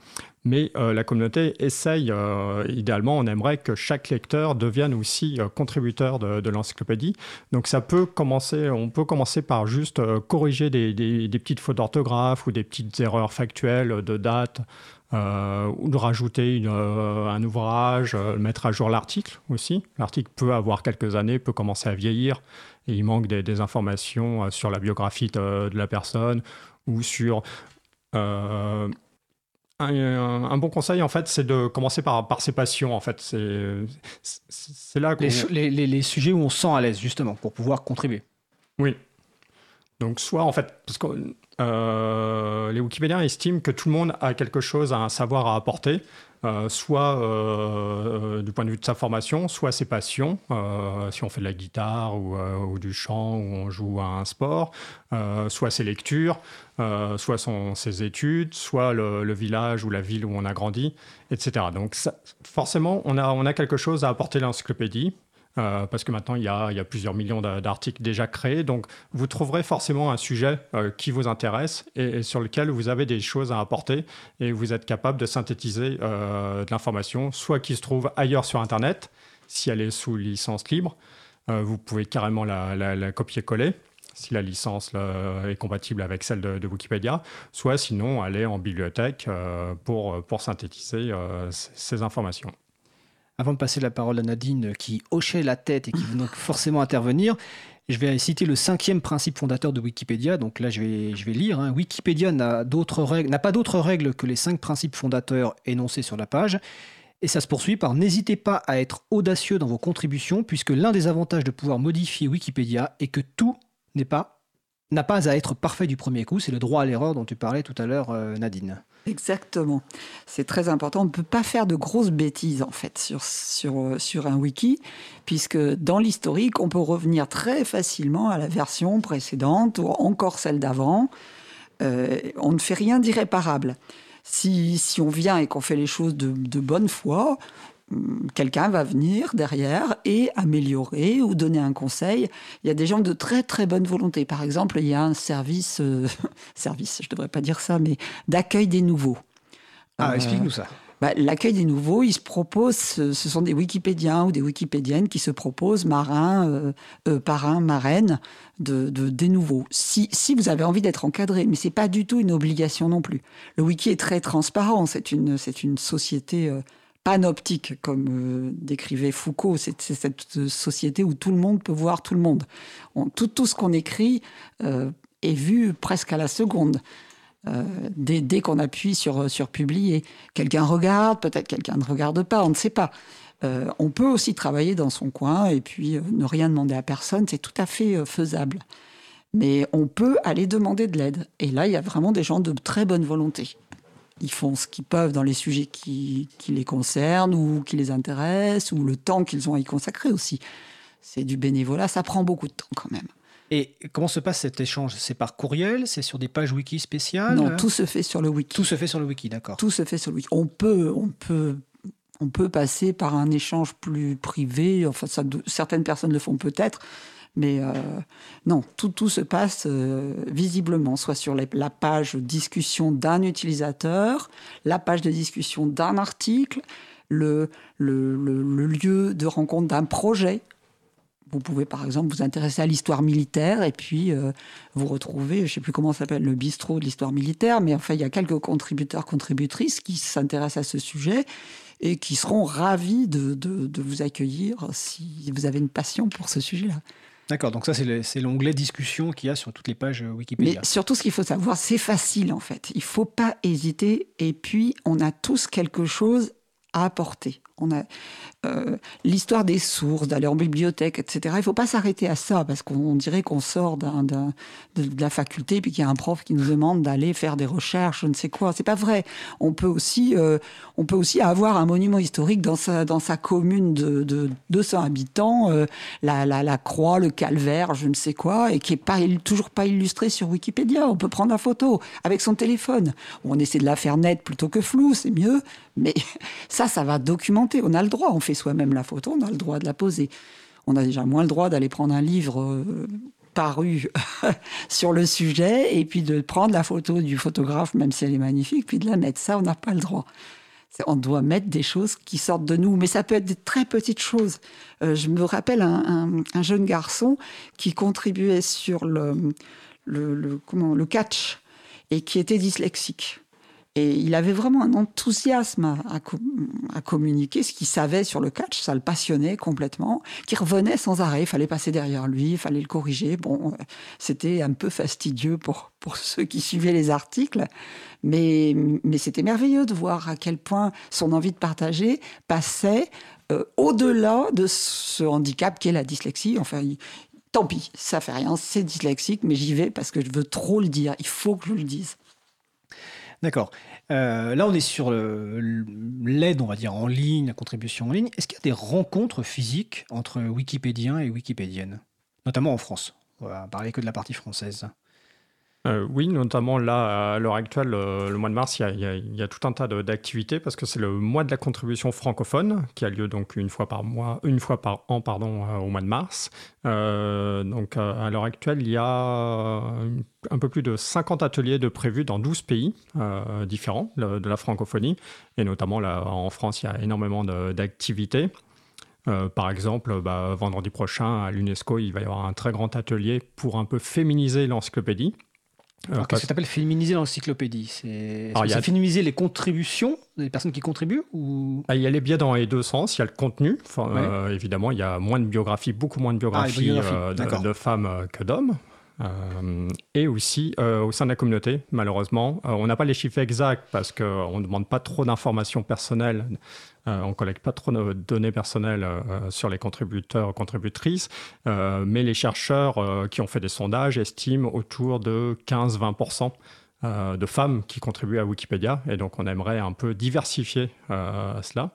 Mais euh, la communauté essaye, euh, idéalement, on aimerait que chaque lecteur devienne aussi euh, contributeur de, l'encyclopédie. Donc ça peut commencer, on peut commencer par juste corriger des, petites fautes d'orthographe ou des petites erreurs factuelles de date ou de rajouter un ouvrage, mettre à jour l'article aussi. L'article peut avoir quelques années, peut commencer à vieillir, et il manque des, informations sur la biographie de, la personne ou sur... Un, bon conseil, en fait, c'est de commencer par, par ses passions. En fait, c'est là les, les, les, sujets où on se sent à l'aise, justement, pour pouvoir contribuer. Oui. Donc, soit, en fait, parce que euh, les Wikipédiens estiment que tout le monde a quelque chose, un savoir à apporter, euh, soit euh, du point de vue de sa formation, soit ses passions, si on fait de la guitare ou, du chant ou on joue à un sport, soit ses lectures, soit ses études, soit le, village ou la ville où on a grandi, etc. Donc forcément, on a, on a quelque chose à apporter à l'encyclopédie. Euh, parce que maintenant il y, a, plusieurs millions d'articles déjà créés. Donc vous trouverez forcément un sujet euh, qui vous intéresse et, sur lequel vous avez des choses à apporter et vous êtes capable de synthétiser euh, de l'information, soit qui se trouve ailleurs sur Internet, si elle est sous licence libre. vous pouvez carrément la, copier-coller si la licence est compatible avec celle de, Wikipédia, soit sinon aller en bibliothèque pour, pour synthétiser ces informations. Avant de passer la parole à Nadine qui hochait la tête et qui veut donc forcément intervenir, je vais citer le cinquième principe fondateur de Wikipédia. Donc là, je vais, lire. Hein. Wikipédia n'a pas d'autres règles que les cinq principes fondateurs énoncés sur la page. Et ça se poursuit par n'hésitez pas à être audacieux dans vos contributions, puisque l'un des avantages de pouvoir modifier Wikipédia est que tout n'est pas n'a pas à être parfait du premier coup. C'est le droit à l'erreur dont tu parlais tout à l'heure, euh, Nadine. Exactement. C'est très important. On ne peut pas faire de grosses bêtises, en fait, sur, sur, euh, sur un wiki, puisque dans l'historique, on peut revenir très facilement à la version précédente ou encore celle d'avant. Euh, on ne fait rien d'irréparable. Si, si, on vient et qu'on fait les choses de, bonne foi, quelqu'un va venir derrière et améliorer ou donner un conseil. Il y a des gens de très très bonne volonté. Par exemple, il y a un service, euh, service, je devrais pas dire ça, mais d'accueil des nouveaux. Ah, explique-nous ça. bah, l'accueil des nouveaux, ils se proposent, ce sont des Wikipédiens ou des Wikipédiennes qui se proposent marins, euh, euh, parrains, marraines de, des nouveaux. Si, si vous avez envie d'être encadré, mais c'est pas du tout une obligation non plus. Le wiki est très transparent, c'est une, une société euh, panoptique, comme décrivait Foucault. C'est, cette société où tout le monde peut voir tout le monde. tout, tout ce qu'on écrit est vu presque à la seconde. Euh, dès, qu'on appuie sur, sur publier. Quelqu'un regarde, peut-être quelqu'un ne regarde pas, on ne sait pas. Euh, on peut aussi travailler dans son coin et puis euh, ne rien demander à personne, c'est tout à fait faisable. Mais on peut aller demander de l'aide. Et là, il y a vraiment des gens de très bonne volonté. Ils font ce qu'ils peuvent dans les sujets qui, qui les concernent ou qui les intéressent, ou le temps qu'ils ont à y consacrer aussi. C'est du bénévolat, ça prend beaucoup de temps quand même. Et comment se passe cet échange? C'est par courriel? C'est sur des pages wiki spéciales? Non, tout se fait sur le wiki. Tout se fait sur le wiki, d'accord. Tout se fait sur le wiki. On peut, on peut, on peut passer par un échange plus privé. Enfin, ça, certaines personnes le font peut-être, mais euh, non, tout, tout se passe euh, visiblement, soit sur la page discussion d'un utilisateur, la page de discussion d'un article, le, le, lieu de rencontre d'un projet vous pouvez par exemple vous intéresser à l'histoire militaire et puis euh, vous retrouver, je ne sais plus comment s'appelle, le bistrot de l'histoire militaire, mais enfin il y a quelques contributeurs, contributrices qui s'intéressent à ce sujet et qui seront ravis de, de, vous accueillir si vous avez une passion pour ce sujet-là. D'accord, donc ça c'est l'onglet discussion qu'il y a sur toutes les pages Wikipédia. Mais surtout ce qu'il faut savoir, c'est facile en fait. Il ne faut pas hésiter et puis on a tous quelque chose à apporter. On a euh, l'histoire des sources, d'aller en bibliothèque, etc. Il ne faut pas s'arrêter à ça parce qu'on dirait qu'on sort de, la faculté puis qu'il y a un prof qui nous demande d'aller faire des recherches, je ne sais quoi. C'est pas vrai. On peut aussi, euh, on peut aussi avoir un monument historique dans sa, dans sa commune de, 200 habitants, euh, la, la, croix, le calvaire, je ne sais quoi, et qui est pas toujours pas illustré sur Wikipédia. On peut prendre la photo avec son téléphone. On essaie de la faire nette plutôt que floue, c'est mieux. Mais ça, ça va documenter. On a le droit, on fait soi-même la photo, on a le droit de la poser. On a déjà moins le droit d'aller prendre un livre euh, paru sur le sujet et puis de prendre la photo du photographe, même si elle est magnifique, puis de la mettre. Ça, on n'a pas le droit. On doit mettre des choses qui sortent de nous, mais ça peut être des très petites choses. Euh, je me rappelle un, jeune garçon qui contribuait sur le, comment, le catch et qui était dyslexique. Et il avait vraiment un enthousiasme à, communiquer ce qu'il savait sur le catch, ça le passionnait complètement, qui revenait sans arrêt, il fallait passer derrière lui, il fallait le corriger. Bon, euh, c'était un peu fastidieux pour, pour ceux qui suivaient les articles, mais, mais c'était merveilleux de voir à quel point son envie de partager passait euh, au-delà de ce handicap qu'est la dyslexie. Enfin, tant pis, ça fait rien, c'est dyslexique, mais j'y vais parce que je veux trop le dire, il faut que je le dise. D'accord. Euh, là, on est sur l'aide, on va dire, en ligne, la contribution en ligne. Est-ce qu'il y a des rencontres physiques entre Wikipédiens et Wikipédiennes, notamment en France? On va parler que de la partie française. Euh, oui, notamment là, à l'heure actuelle, euh, le mois de mars, il y, a, tout un tas d'activités parce que c'est le mois de la contribution francophone qui a lieu donc une fois par mois, une fois par an, pardon, euh, au mois de mars. donc à l'heure actuelle, il y a un peu plus de 50 ateliers de prévus dans 12 pays différents de, la francophonie et notamment là, en France, il y a énormément d'activités. par exemple, bah, vendredi prochain à l'UNESCO, il va y avoir un très grand atelier pour un peu féminiser l'encyclopédie. Alors, qu'est-ce que tu appelles féminiser l'encyclopédie? C'est a... féminiser les contributions des personnes qui contribuent ou... Ah, il y a les biais dans les deux sens. Il y a le contenu. Euh, évidemment, il y a moins de biographies, beaucoup moins de biographies, ah, de, de, femmes euh, que d'hommes. Euh, et aussi au sein de la communauté, malheureusement, on n'a pas les chiffres exacts parce qu'on ne demande pas trop d'informations personnelles euh, on ne collecte pas trop de données personnelles euh, sur les contributeurs, contributrices, euh, mais les chercheurs qui ont fait des sondages estiment autour de 15-20% de femmes qui contribuent à Wikipédia. Et donc, on aimerait un peu diversifier cela.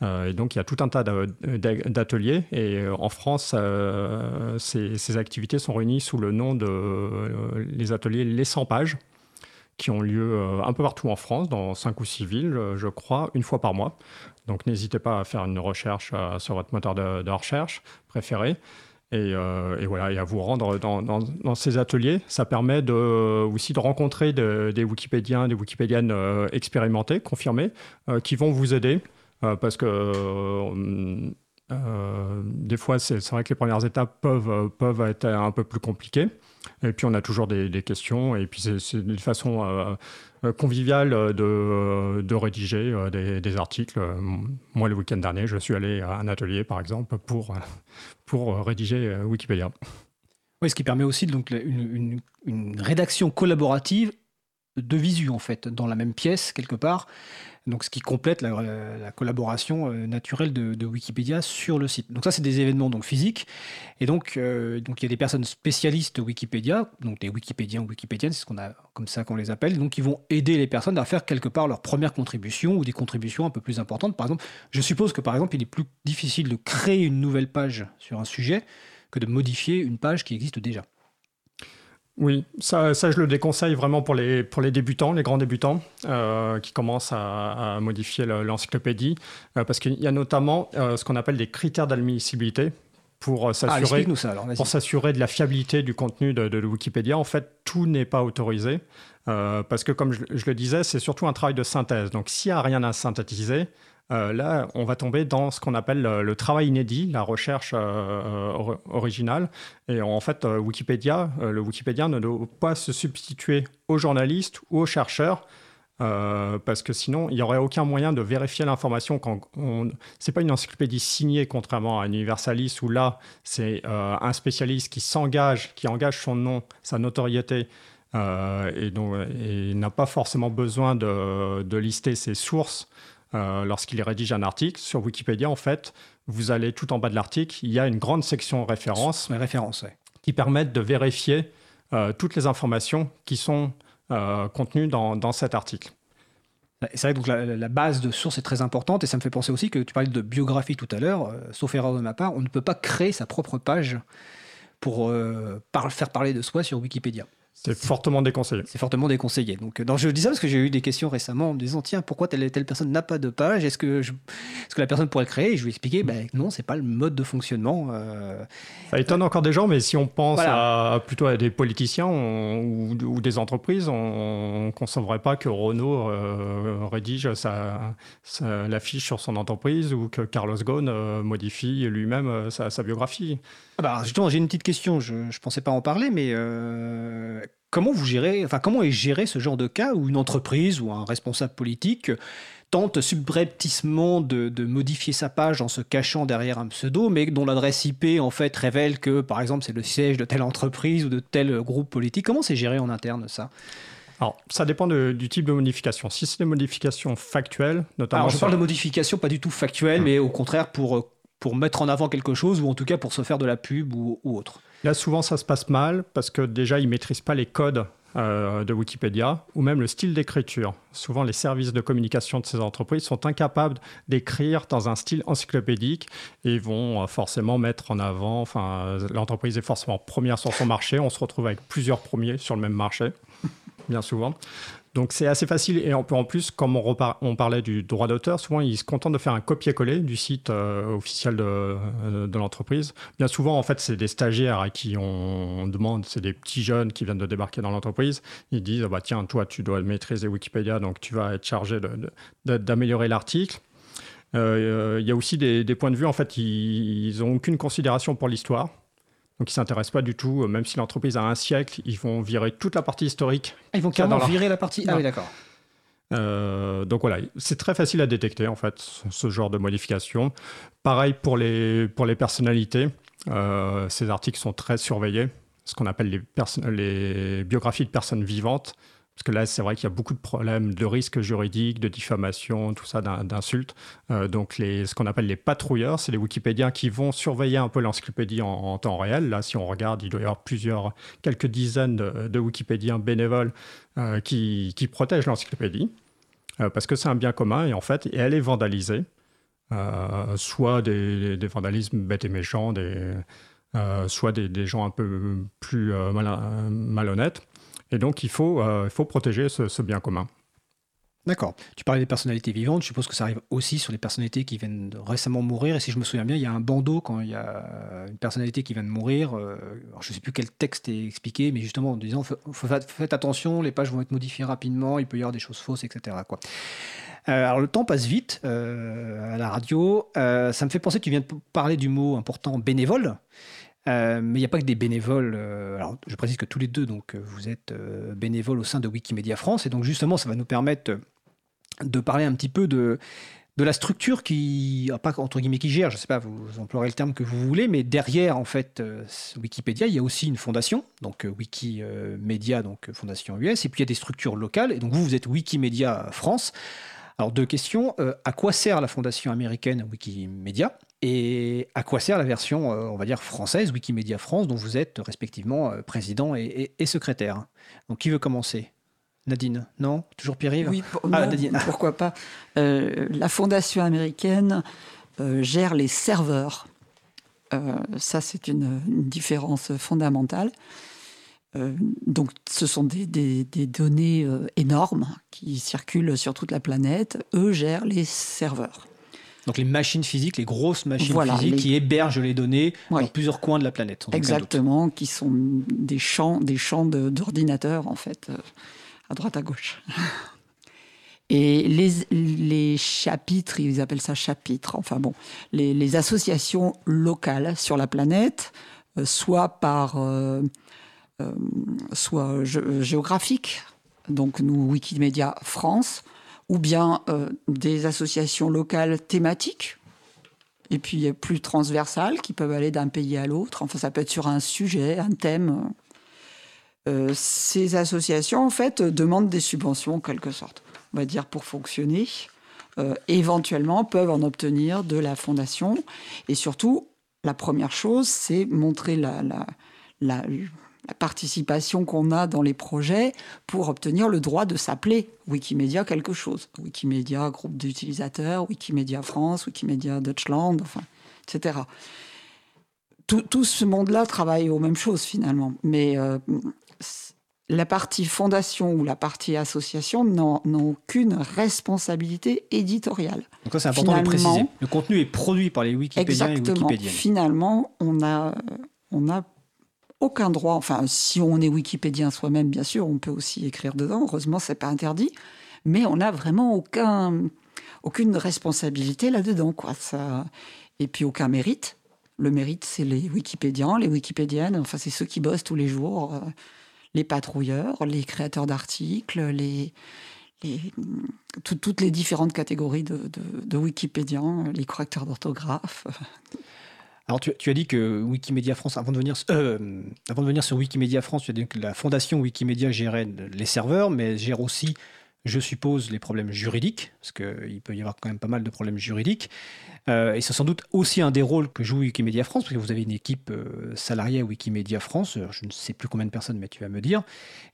Et donc, il y a tout un tas d'ateliers. Et en France, ces, activités sont réunies sous le nom de les ateliers Les 100 pages, qui ont lieu un peu partout en France, dans 5 ou 6 villes, je crois, une fois par mois. Donc n'hésitez pas à faire une recherche euh, sur votre moteur de, recherche préféré. Et, voilà, et à vous rendre dans, ces ateliers. Ça permet de, aussi de rencontrer des Wikipédiens, des Wikipédiennes expérimentés, confirmés, qui vont vous aider. Parce que des fois, c'est vrai que les premières étapes peuvent, peuvent être un peu plus compliquées. Et puis on a toujours des, questions. Et puis c'est une façon euh, euh, conviviale de, de rédiger euh, des, articles. Moi, le week-end dernier, je suis allé à un atelier, par exemple, pour, pour rédiger Wikipédia. Oui, ce qui permet aussi donc une, une rédaction collaborative de visu, en fait, dans la même pièce, quelque part ce qui complète la, collaboration euh, naturelle de, Wikipédia sur le site. Donc ça, c'est des événements donc physiques, et donc euh, donc il y a des personnes spécialistes Wikipédia, donc des Wikipédiens ou Wikipédiennes, c'est ce qu'on a comme ça qu'on les appelle, donc ils vont aider les personnes à faire quelque part leur première contribution ou des contributions un peu plus importantes. Par exemple, je suppose que par exemple, il est plus difficile de créer une nouvelle page sur un sujet que de modifier une page qui existe déjà. Oui, ça, ça, je le déconseille vraiment pour les, pour les débutants, les grands débutants, euh, qui commencent à, modifier l'encyclopédie, euh, parce qu'il y a notamment euh, ce qu'on appelle des critères d'admissibilité pour s'assurer ah, pour s'assurer de la fiabilité du contenu de, de Wikipédia. En fait, tout n'est pas autorisé, parce que comme je, je le disais, c'est surtout un travail de synthèse. Donc, s'il n'y a rien à synthétiser, euh, là, on va tomber dans ce qu'on appelle euh, le, travail inédit, la recherche euh, originale. Et en fait, Wikipédia, le Wikipédien ne doit pas se substituer aux journalistes ou aux chercheurs. parce que sinon, il n'y aurait aucun moyen de vérifier l'information quand on... c'est pas une encyclopédie signée, contrairement à un où là, c'est un spécialiste qui s'engage, qui engage son nom, sa notoriété, et, n'a pas forcément besoin de lister ses sources euh, lorsqu'il rédige un article. Sur Wikipédia, en fait, vous allez tout en bas de l'article, il y a une grande section références, références qui permettent de vérifier euh, toutes les informations qui sont euh, contenues dans, cet article. C'est vrai que donc la, base de source est très importante et ça me fait penser aussi que tu parlais de biographie tout à l'heure, sauf erreur de ma part, on ne peut pas créer sa propre page pour faire parler de soi sur Wikipédia. C'est fortement déconseillé. C'est fortement déconseillé. Donc, euh, je dis ça parce que j'ai eu des questions récemment en me disant tiens, pourquoi telle telle personne n'a pas de page? Est-ce que, que la personne pourrait le créer? Et je lui ai expliqué ben, non, c'est pas le mode de fonctionnement. Euh. Ça étonne encore des gens, mais si on pense à, plutôt à des politiciens ou, des entreprises, on ne concevrait pas que Renault euh, rédige sa, l'affiche sur son entreprise ou que Carlos Ghosn modifie lui-même sa, biographie. Ah bah, justement, j'ai une petite question. Je ne pensais pas en parler, mais Comment vous gérez, enfin comment est géré ce genre de cas où une entreprise ou un responsable politique tente subrepticement de, modifier sa page en se cachant derrière un pseudo, mais dont l'adresse IP en fait révèle que par exemple c'est le siège de telle entreprise ou de tel groupe politique. Comment c'est géré en interne ça? Alors, ça dépend du type de modification. Si c'est des modifications factuelles, notamment. Alors, je parle de modifications pas du tout factuelles, hum. mais au contraire pour, pour mettre en avant quelque chose ou en tout cas pour se faire de la pub ou autre. Là, souvent, ça se passe mal parce que déjà, ils ne maîtrisent pas les codes euh, de Wikipédia ou même le style d'écriture. Souvent, les services de communication de ces entreprises sont incapables d'écrire dans un style encyclopédique et vont euh, forcément mettre en avant, enfin, l'entreprise est forcément première sur son marché, on se retrouve avec plusieurs premiers sur le même marché, bien souvent. Donc c'est assez facile et en plus, comme on, parlait du droit d'auteur, souvent ils se contentent de faire un copier-coller du site euh, officiel de, euh, de l'entreprise. Bien souvent, en fait, c'est des stagiaires à qui on, demande, c'est des petits jeunes qui viennent de débarquer dans l'entreprise. Ils disent, bah, tiens, toi, tu dois maîtriser Wikipédia, donc tu vas être chargé d'améliorer l'article. Euh, il y a aussi des, points de vue, en fait, ils n'ont aucune considération pour l'histoire. Donc ils ne s'intéressent pas du tout, euh, même si l'entreprise a un siècle, ils vont virer toute la partie historique. Ah, ils vont carrément virer la partie Ah oui, d'accord. Euh, donc voilà, c'est très facile à détecter en fait ce genre de modification. Pareil pour les, pour les personnalités, euh, ces articles sont très surveillés, ce qu'on appelle les, les biographies de personnes vivantes. Parce que là, c'est vrai qu'il y a beaucoup de problèmes de risques juridiques, de diffamation, tout ça, d'insultes. Euh, donc, ce qu'on appelle les patrouilleurs, c'est les Wikipédiens qui vont surveiller un peu l'encyclopédie en, temps réel. Là, si on regarde, il doit y avoir plusieurs, quelques dizaines de, Wikipédiens bénévoles euh, qui, protègent l'encyclopédie. Euh, parce que c'est un bien commun et en fait, elle est vandalisée. soit des, vandalismes bêtes et méchants, soit des, gens un peu plus malhonnêtes. Et donc, il faut, euh, il faut protéger ce, bien commun. D'accord. Tu parlais des personnalités vivantes. Je suppose que ça arrive aussi sur les personnalités qui viennent de récemment mourir. Et si je me souviens bien, il y a un bandeau quand il y a une personnalité qui vient de mourir. euh, je ne sais plus quel texte est expliqué, mais justement en disant faites attention, les pages vont être modifiées rapidement, il peut y avoir des choses fausses, etc. Euh, alors le temps passe vite à la radio. Ça me fait penser, tu viens de parler du mot important bénévole. Euh, mais il n'y a pas que des bénévoles. euh, alors, je précise que tous les deux, donc, euh, vous êtes bénévoles au sein de Wikimedia France, et donc justement, ça va nous permettre de parler un petit peu de, la structure qui, ah, pas entre guillemets qui gère, je ne sais pas, vous emploierez le terme que vous voulez, mais derrière en fait Wikipédia, il y a aussi une fondation, donc Wikimedia, donc fondation US, et puis il y a des structures locales, et donc vous, vous êtes Wikimedia France. Alors deux questions, à quoi sert la fondation américaine Wikimedia? Et à quoi sert la version, euh, on va dire, française, Wikimedia France, dont vous êtes respectivement euh, président et, et- et secrétaire? Donc qui veut commencer? Nadine Non? Toujours Pierre-Yves Oui, pour- Ah, non, Nadine. pourquoi pas. Euh, la fondation américaine euh, gère les serveurs. Euh, ça, c'est une, une différence fondamentale. Donc, ce sont des, des- des données énormes qui circulent sur toute la planète. Eux gèrent les serveurs. Donc les machines physiques, les grosses machines Voilà, physiques les- qui hébergent les données Oui. dans plusieurs coins de la planète. Exactement, qui sont des champs, des champs de- d'ordinateurs, en fait, euh, à droite à gauche. Et les, les chapitres, ils appellent ça chapitres, enfin bon, les, les associations locales sur la planète, euh, soit par, euh, euh, soit gé- géographique, donc nous, Wikimedia France, ou bien euh, des associations locales thématiques, et puis plus transversales, qui peuvent aller d'un pays à l'autre. Enfin, ça peut être sur un sujet, un thème. Euh, ces associations, en fait, demandent des subventions, en quelque sorte, on va dire, pour fonctionner. Euh, éventuellement, peuvent en obtenir de la fondation. Et surtout, la première chose, c'est montrer la, la, la, la participation qu'on a dans les projets pour obtenir le droit de s'appeler Wikimedia quelque chose. Wikimedia groupe d'utilisateurs, Wikimedia France, Wikimedia Deutschland, enfin, etc. Tout, tout ce monde-là travaille aux mêmes choses finalement. Mais euh, la partie fondation ou la partie association n'ont aucune responsabilité éditoriale. Donc ça c'est important de le préciser. Le contenu est produit par les Wikipédiens et. Wikipédiennes. Finalement, on a, on a aucun droit. Enfin, si on est Wikipédien soi-même, bien sûr, on peut aussi écrire dedans. Heureusement, c'est pas interdit. Mais on n'a vraiment aucun, aucune responsabilité là-dedans, quoi. Ça, et puis aucun mérite. Le mérite, c'est les Wikipédiens, les Wikipédiennes. Enfin, c'est ceux qui bossent tous les jours, euh, les patrouilleurs, les créateurs d'articles, les, les, tout- toutes les différentes catégories de Wikipédiens, les correcteurs d'orthographe. Alors tu, as dit que Wikimedia France, avant de venir, euh, avant de venir sur Wikimedia France, tu as dit que la fondation Wikimedia gérait les serveurs, mais gère aussi, je suppose, les problèmes juridiques, parce qu'il peut y avoir quand même pas mal de problèmes juridiques. Euh, et c'est sans doute aussi un des rôles que joue Wikimedia France, parce que vous avez une équipe euh, salariée à Wikimedia France, je ne sais plus combien de personnes, mais tu vas me dire.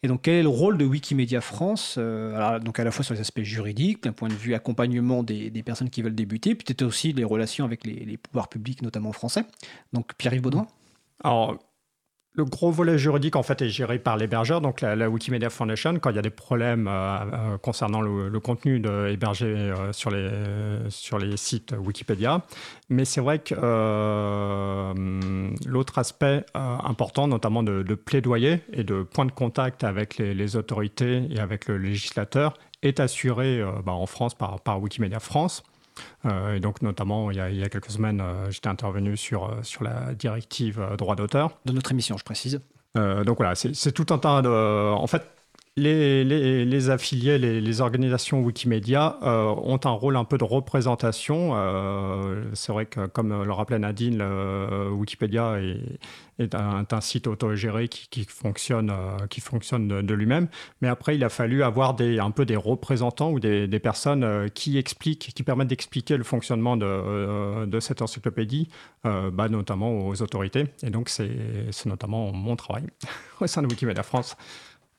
Et donc quel est le rôle de Wikimedia France euh, Donc à la fois sur les aspects juridiques, d'un point de vue accompagnement des, personnes qui veulent débuter, puis peut-être aussi les relations avec les, pouvoirs publics, notamment français. Donc Pierre-Yves Baudouin le gros volet juridique, en fait, est géré par l'hébergeur, donc la, Wikimedia Foundation. Quand il y a des problèmes euh, euh, concernant le, contenu hébergé euh, sur, les, sur les sites Wikipédia. Mais c'est vrai que l'autre aspect important, notamment de, plaidoyer et de point de contact avec les, autorités et avec le législateur, est assuré bah, en France par Wikimedia France. Euh, et donc, notamment, il y a, il y a quelques semaines, euh, j'étais intervenu sur, euh, sur la directive droit d'auteur. de notre émission, je précise. Donc voilà, c'est tout un tas de. En fait, les, affiliés, les, organisations Wikimedia euh, ont un rôle un peu de représentation. Euh, c'est vrai que, comme le rappelait Nadine, le Wikipédia est, un, site autogéré qui, qui fonctionne, euh, qui fonctionne de, lui-même. Mais après, il a fallu avoir des, un peu des représentants ou des, personnes euh, qui expliquent, qui permettent d'expliquer le fonctionnement de, euh, cette encyclopédie, euh, bah, notamment aux autorités. Et donc, c'est notamment mon travail au sein de Wikimedia France.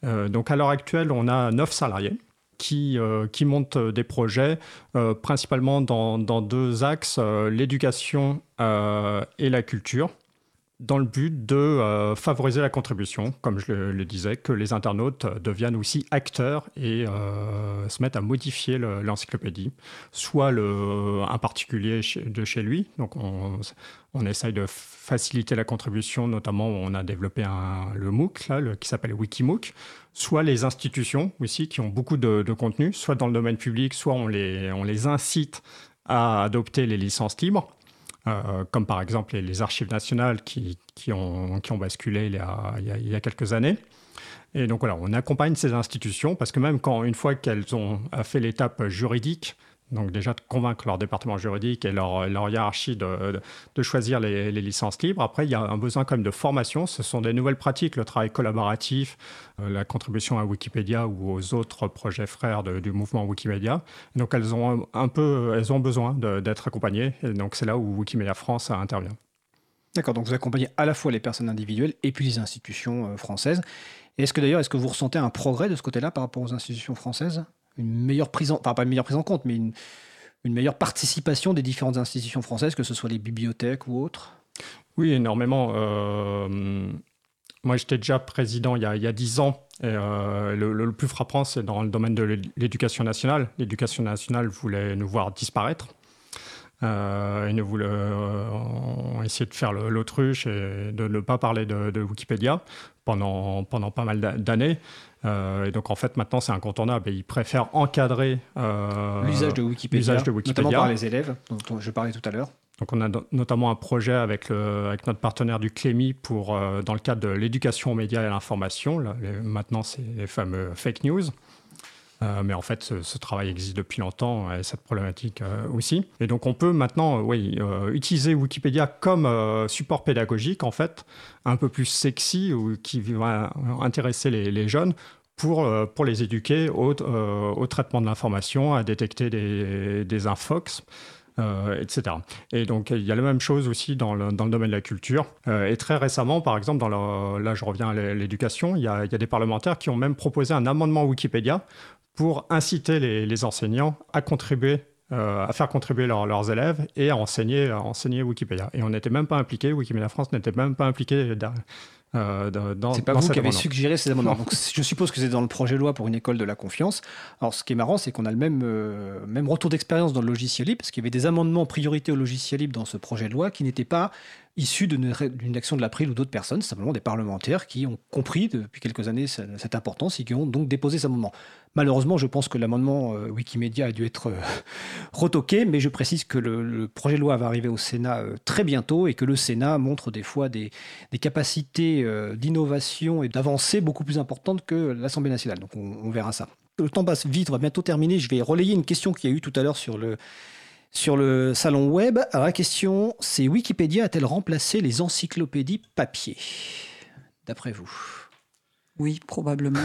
Euh, donc, à l'heure actuelle, on a neuf salariés qui, euh, montent des projets, euh, principalement dans, deux axes, euh, l'éducation euh, et la culture. Dans le but de euh, favoriser la contribution, comme je le, disais, que les internautes deviennent aussi acteurs et euh, se mettent à modifier l'encyclopédie, soit un particulier de chez lui, donc on, essaye de faciliter la contribution, notamment on a développé le MOOC qui s'appelle Wikimook, soit les institutions aussi qui ont beaucoup de, contenu, soit dans le domaine public, soit on les incite à adopter les licences libres. Euh, comme par exemple les, archives nationales qui, ont, basculé il y, a, il, y a, quelques années. Et donc voilà, on accompagne ces institutions parce que même quand une fois qu'elles ont fait l'étape juridique, donc déjà de convaincre leur département juridique et leur, hiérarchie de, de, choisir les, licences libres. Après, il y a un besoin quand même de formation. Ce sont des nouvelles pratiques, le travail collaboratif, euh, la contribution à Wikipédia ou aux autres projets frères du mouvement Wikimedia. Donc elles ont un peu, elles ont besoin d'être accompagnées. Et donc c'est là où Wikimedia France intervient. D'accord, donc vous accompagnez à la fois les personnes individuelles et puis les institutions euh, françaises. Est-ce que d'ailleurs, est-ce que vous ressentez un progrès de ce côté-là par rapport aux institutions françaises? Une meilleure prise en, enfin pas une meilleure prise en compte, mais une, une meilleure participation des différentes institutions françaises, que ce soit les bibliothèques ou autres Oui, énormément. Euh, moi, j'étais déjà président il y a dix ans. Et euh, le, plus frappant, c'est dans le domaine de l'éducation nationale. L'éducation nationale voulait nous voir disparaître. Euh, nous voulait essayer de faire l'autruche et de ne pas parler de, de Wikipédia pendant, pendant pas mal d'années. Euh, et donc en fait maintenant c'est incontournable et ils préfèrent encadrer euh, l'usage de, Wikipédia, notamment par les élèves dont je parlais tout à l'heure. Donc on a notamment un projet avec, le, avec notre partenaire du CLEMI pour, euh, dans le cadre de l'éducation aux médias et à l'information. Maintenant c'est les fameux fake news. Euh, mais en fait, ce, travail existe depuis longtemps et cette problématique euh, aussi. Et donc, on peut maintenant, euh, utiliser Wikipédia comme support pédagogique, en fait, un peu plus sexy ou qui va intéresser les, jeunes pour, pour les éduquer au, traitement de l'information, à détecter des, des infox. etc. Et donc, il y a la même chose aussi dans le, dans le domaine de la culture. et très récemment, par exemple, dans là, je reviens à l'éducation, il, il, y a des parlementaires qui ont même proposé un amendement Wikipédia pour inciter les, enseignants à contribuer euh, à faire contribuer leurs élèves et à enseigner, à enseigner Wikipédia. Et on n'était même pas impliqué, Wikimedia France n'était même pas impliqué euh, dans. C'est pas vous qui avez suggéré ces amendements. Donc, je suppose que c'est dans le projet de loi pour une école de la confiance. Alors, ce qui est marrant, c'est qu'on a le même, euh, même retour d'expérience dans le logiciel libre, parce qu'il y avait des amendements priorité au logiciel libre dans ce projet de loi qui n'étaient pas issus d'une action de l'April ou d'autres personnes, simplement des parlementaires qui ont compris depuis quelques années cette importance et qui ont donc déposé cet amendement. Malheureusement, je pense que l'amendement euh, Wikimedia a dû être euh, retoqué, mais je précise que le, projet de loi va arriver au Sénat euh, très bientôt et que le Sénat montre des fois des, capacités d'innovation et d'avancée beaucoup plus importantes que l'Assemblée nationale. Donc on, on verra ça. Le temps passe vite, on va bientôt terminer. Je vais relayer une question qu'il y a eu tout à l'heure sur le, sur le salon web, la question, c'est Wikipédia a-t-elle remplacé les encyclopédies papier D'après vous? Oui, probablement.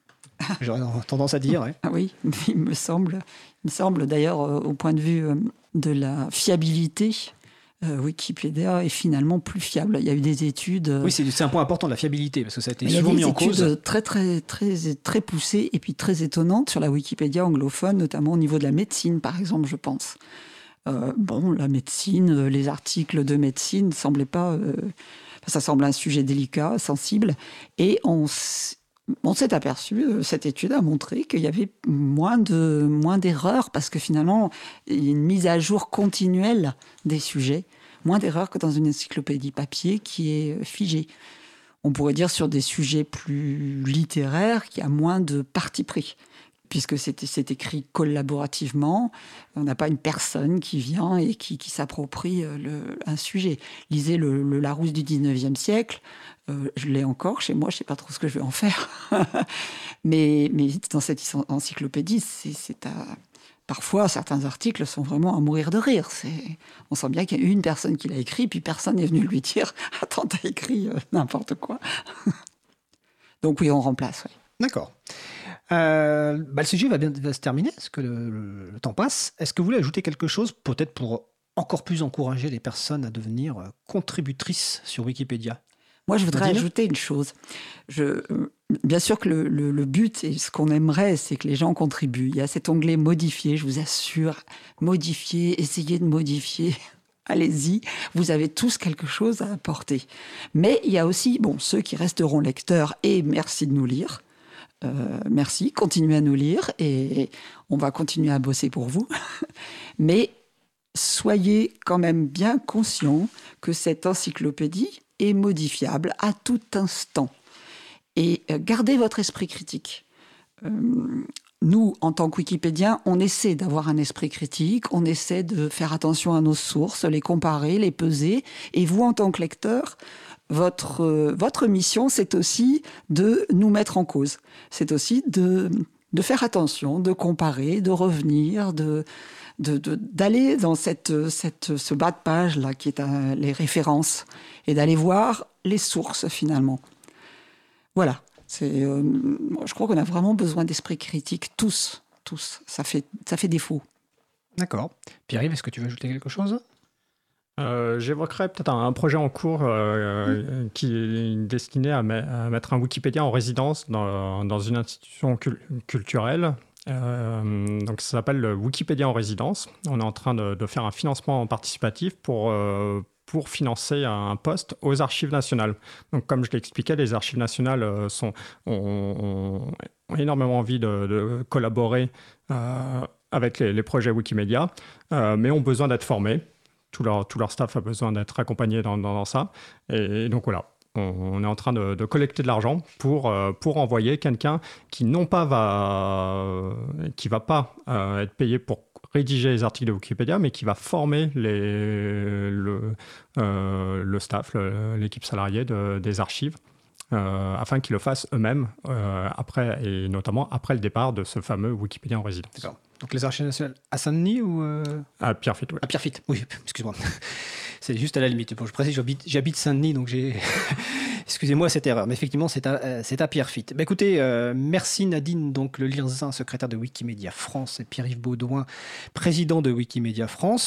J'aurais tendance à dire. Ah oui, il me semble. Il me semble d'ailleurs, euh, au point de vue euh, de la fiabilité, euh, Wikipédia est finalement plus fiable. Il y a eu des études. Oui, c'est un point important, la fiabilité, parce que ça a été souvent mis en cause. Il y a des études très, très, très, très poussées et puis très étonnantes sur la Wikipédia anglophone, notamment au niveau de la médecine, par exemple, je pense. Euh, bon, la médecine, euh, les articles de médecine ne semblaient pas. Euh, ça semble un sujet délicat, sensible. Et on, on s'est aperçu, cette étude a montré qu'il y avait moins de moins d'erreurs parce que finalement, il y a une mise à jour continuelle des sujets, moins d'erreurs que dans une encyclopédie papier qui est figée. On pourrait dire sur des sujets plus littéraires qu'il y a moins de parti pris puisque c'est écrit collaborativement. On n'a pas une personne qui vient et qui, s'approprie euh, un sujet. Lisez le, Larousse du 19e siècle. Euh, je l'ai encore chez moi, je ne sais pas trop ce que je vais en faire. mais, dans cette encyclopédie, c'est parfois certains articles sont vraiment à mourir de rire. On sent bien qu'il y a une personne qui l'a écrit, puis personne n'est venu lui dire Attends, t'as écrit euh, n'importe quoi. Donc oui, on remplace. D'accord. Euh, bah, le sujet va bien se terminer, parce que le, temps passe? Est-ce que vous voulez ajouter quelque chose, peut-être pour encore plus encourager les personnes à devenir euh, contributrices sur Wikipédia? Moi, je voudrais ajouter une chose. Je, euh, bien sûr que le, le but et ce qu'on aimerait, c'est que les gens contribuent. Il y a cet onglet modifier, je vous assure, modifier, essayer de modifier. allez-y, vous avez tous quelque chose à apporter. Mais il y a aussi, bon, ceux qui resteront lecteurs, et merci de nous lire. Euh, merci, continuez à nous lire et on va continuer à bosser pour vous. Mais soyez quand même bien conscients que cette encyclopédie est modifiable à tout instant. Et euh, gardez votre esprit critique. Euh, nous, en tant que Wikipédiens, on essaie d'avoir un esprit critique, on essaie de faire attention à nos sources, les comparer, les peser. Et vous, en tant que lecteur, votre, euh, votre mission, c'est aussi de nous mettre en cause. C'est aussi de, faire attention, de comparer, de revenir, de d'aller dans ce bas de page là qui est les références et d'aller voir les sources finalement. Voilà. Euh, je crois qu'on a vraiment besoin d'esprit critique, tous, tous. Ça fait, ça fait défaut. D'accord. Pierre-Yves, est-ce que tu veux ajouter quelque chose? Euh, J'évoquerais peut-être un, projet en cours euh, qui est destiné à, mettre un Wikipédia en résidence dans, dans une institution culturelle. donc ça s'appelle le Wikipédia en résidence. On est en train de, de faire un financement participatif pour, pour financer un poste aux archives nationales. Donc, comme je l'expliquais, les archives nationales euh, ont, énormément envie de, collaborer euh, avec les, projets Wikimedia, euh, mais ont besoin d'être formés. Tout leur, tout leur staff a besoin d'être accompagné dans, dans, ça. Et, donc voilà, on, est en train de, collecter de l'argent pour, pour envoyer quelqu'un qui non pas va, qui va pas être payé pour rédiger les articles de Wikipédia, mais qui va former les, le, euh, le staff, l'équipe salariée des archives. Euh, afin qu'ils le fassent eux-mêmes, euh, après, et notamment après le départ de ce fameux Wikipédia en résidence. Donc les archives nationales à Saint-Denis ou À Pierrefitte, oui. À Pierrefitte, oui, excuse-moi. C'est juste à la limite. Bon, je précise, j'habite Saint-Denis, donc j'ai Excusez-moi cette erreur, mais effectivement, c'est à, euh, c'est à Pierrefitte. Bah, écoutez, euh, merci Nadine, donc le Lirzin, secrétaire de Wikimedia France, et Pierre-Yves Baudouin, président de Wikimedia France.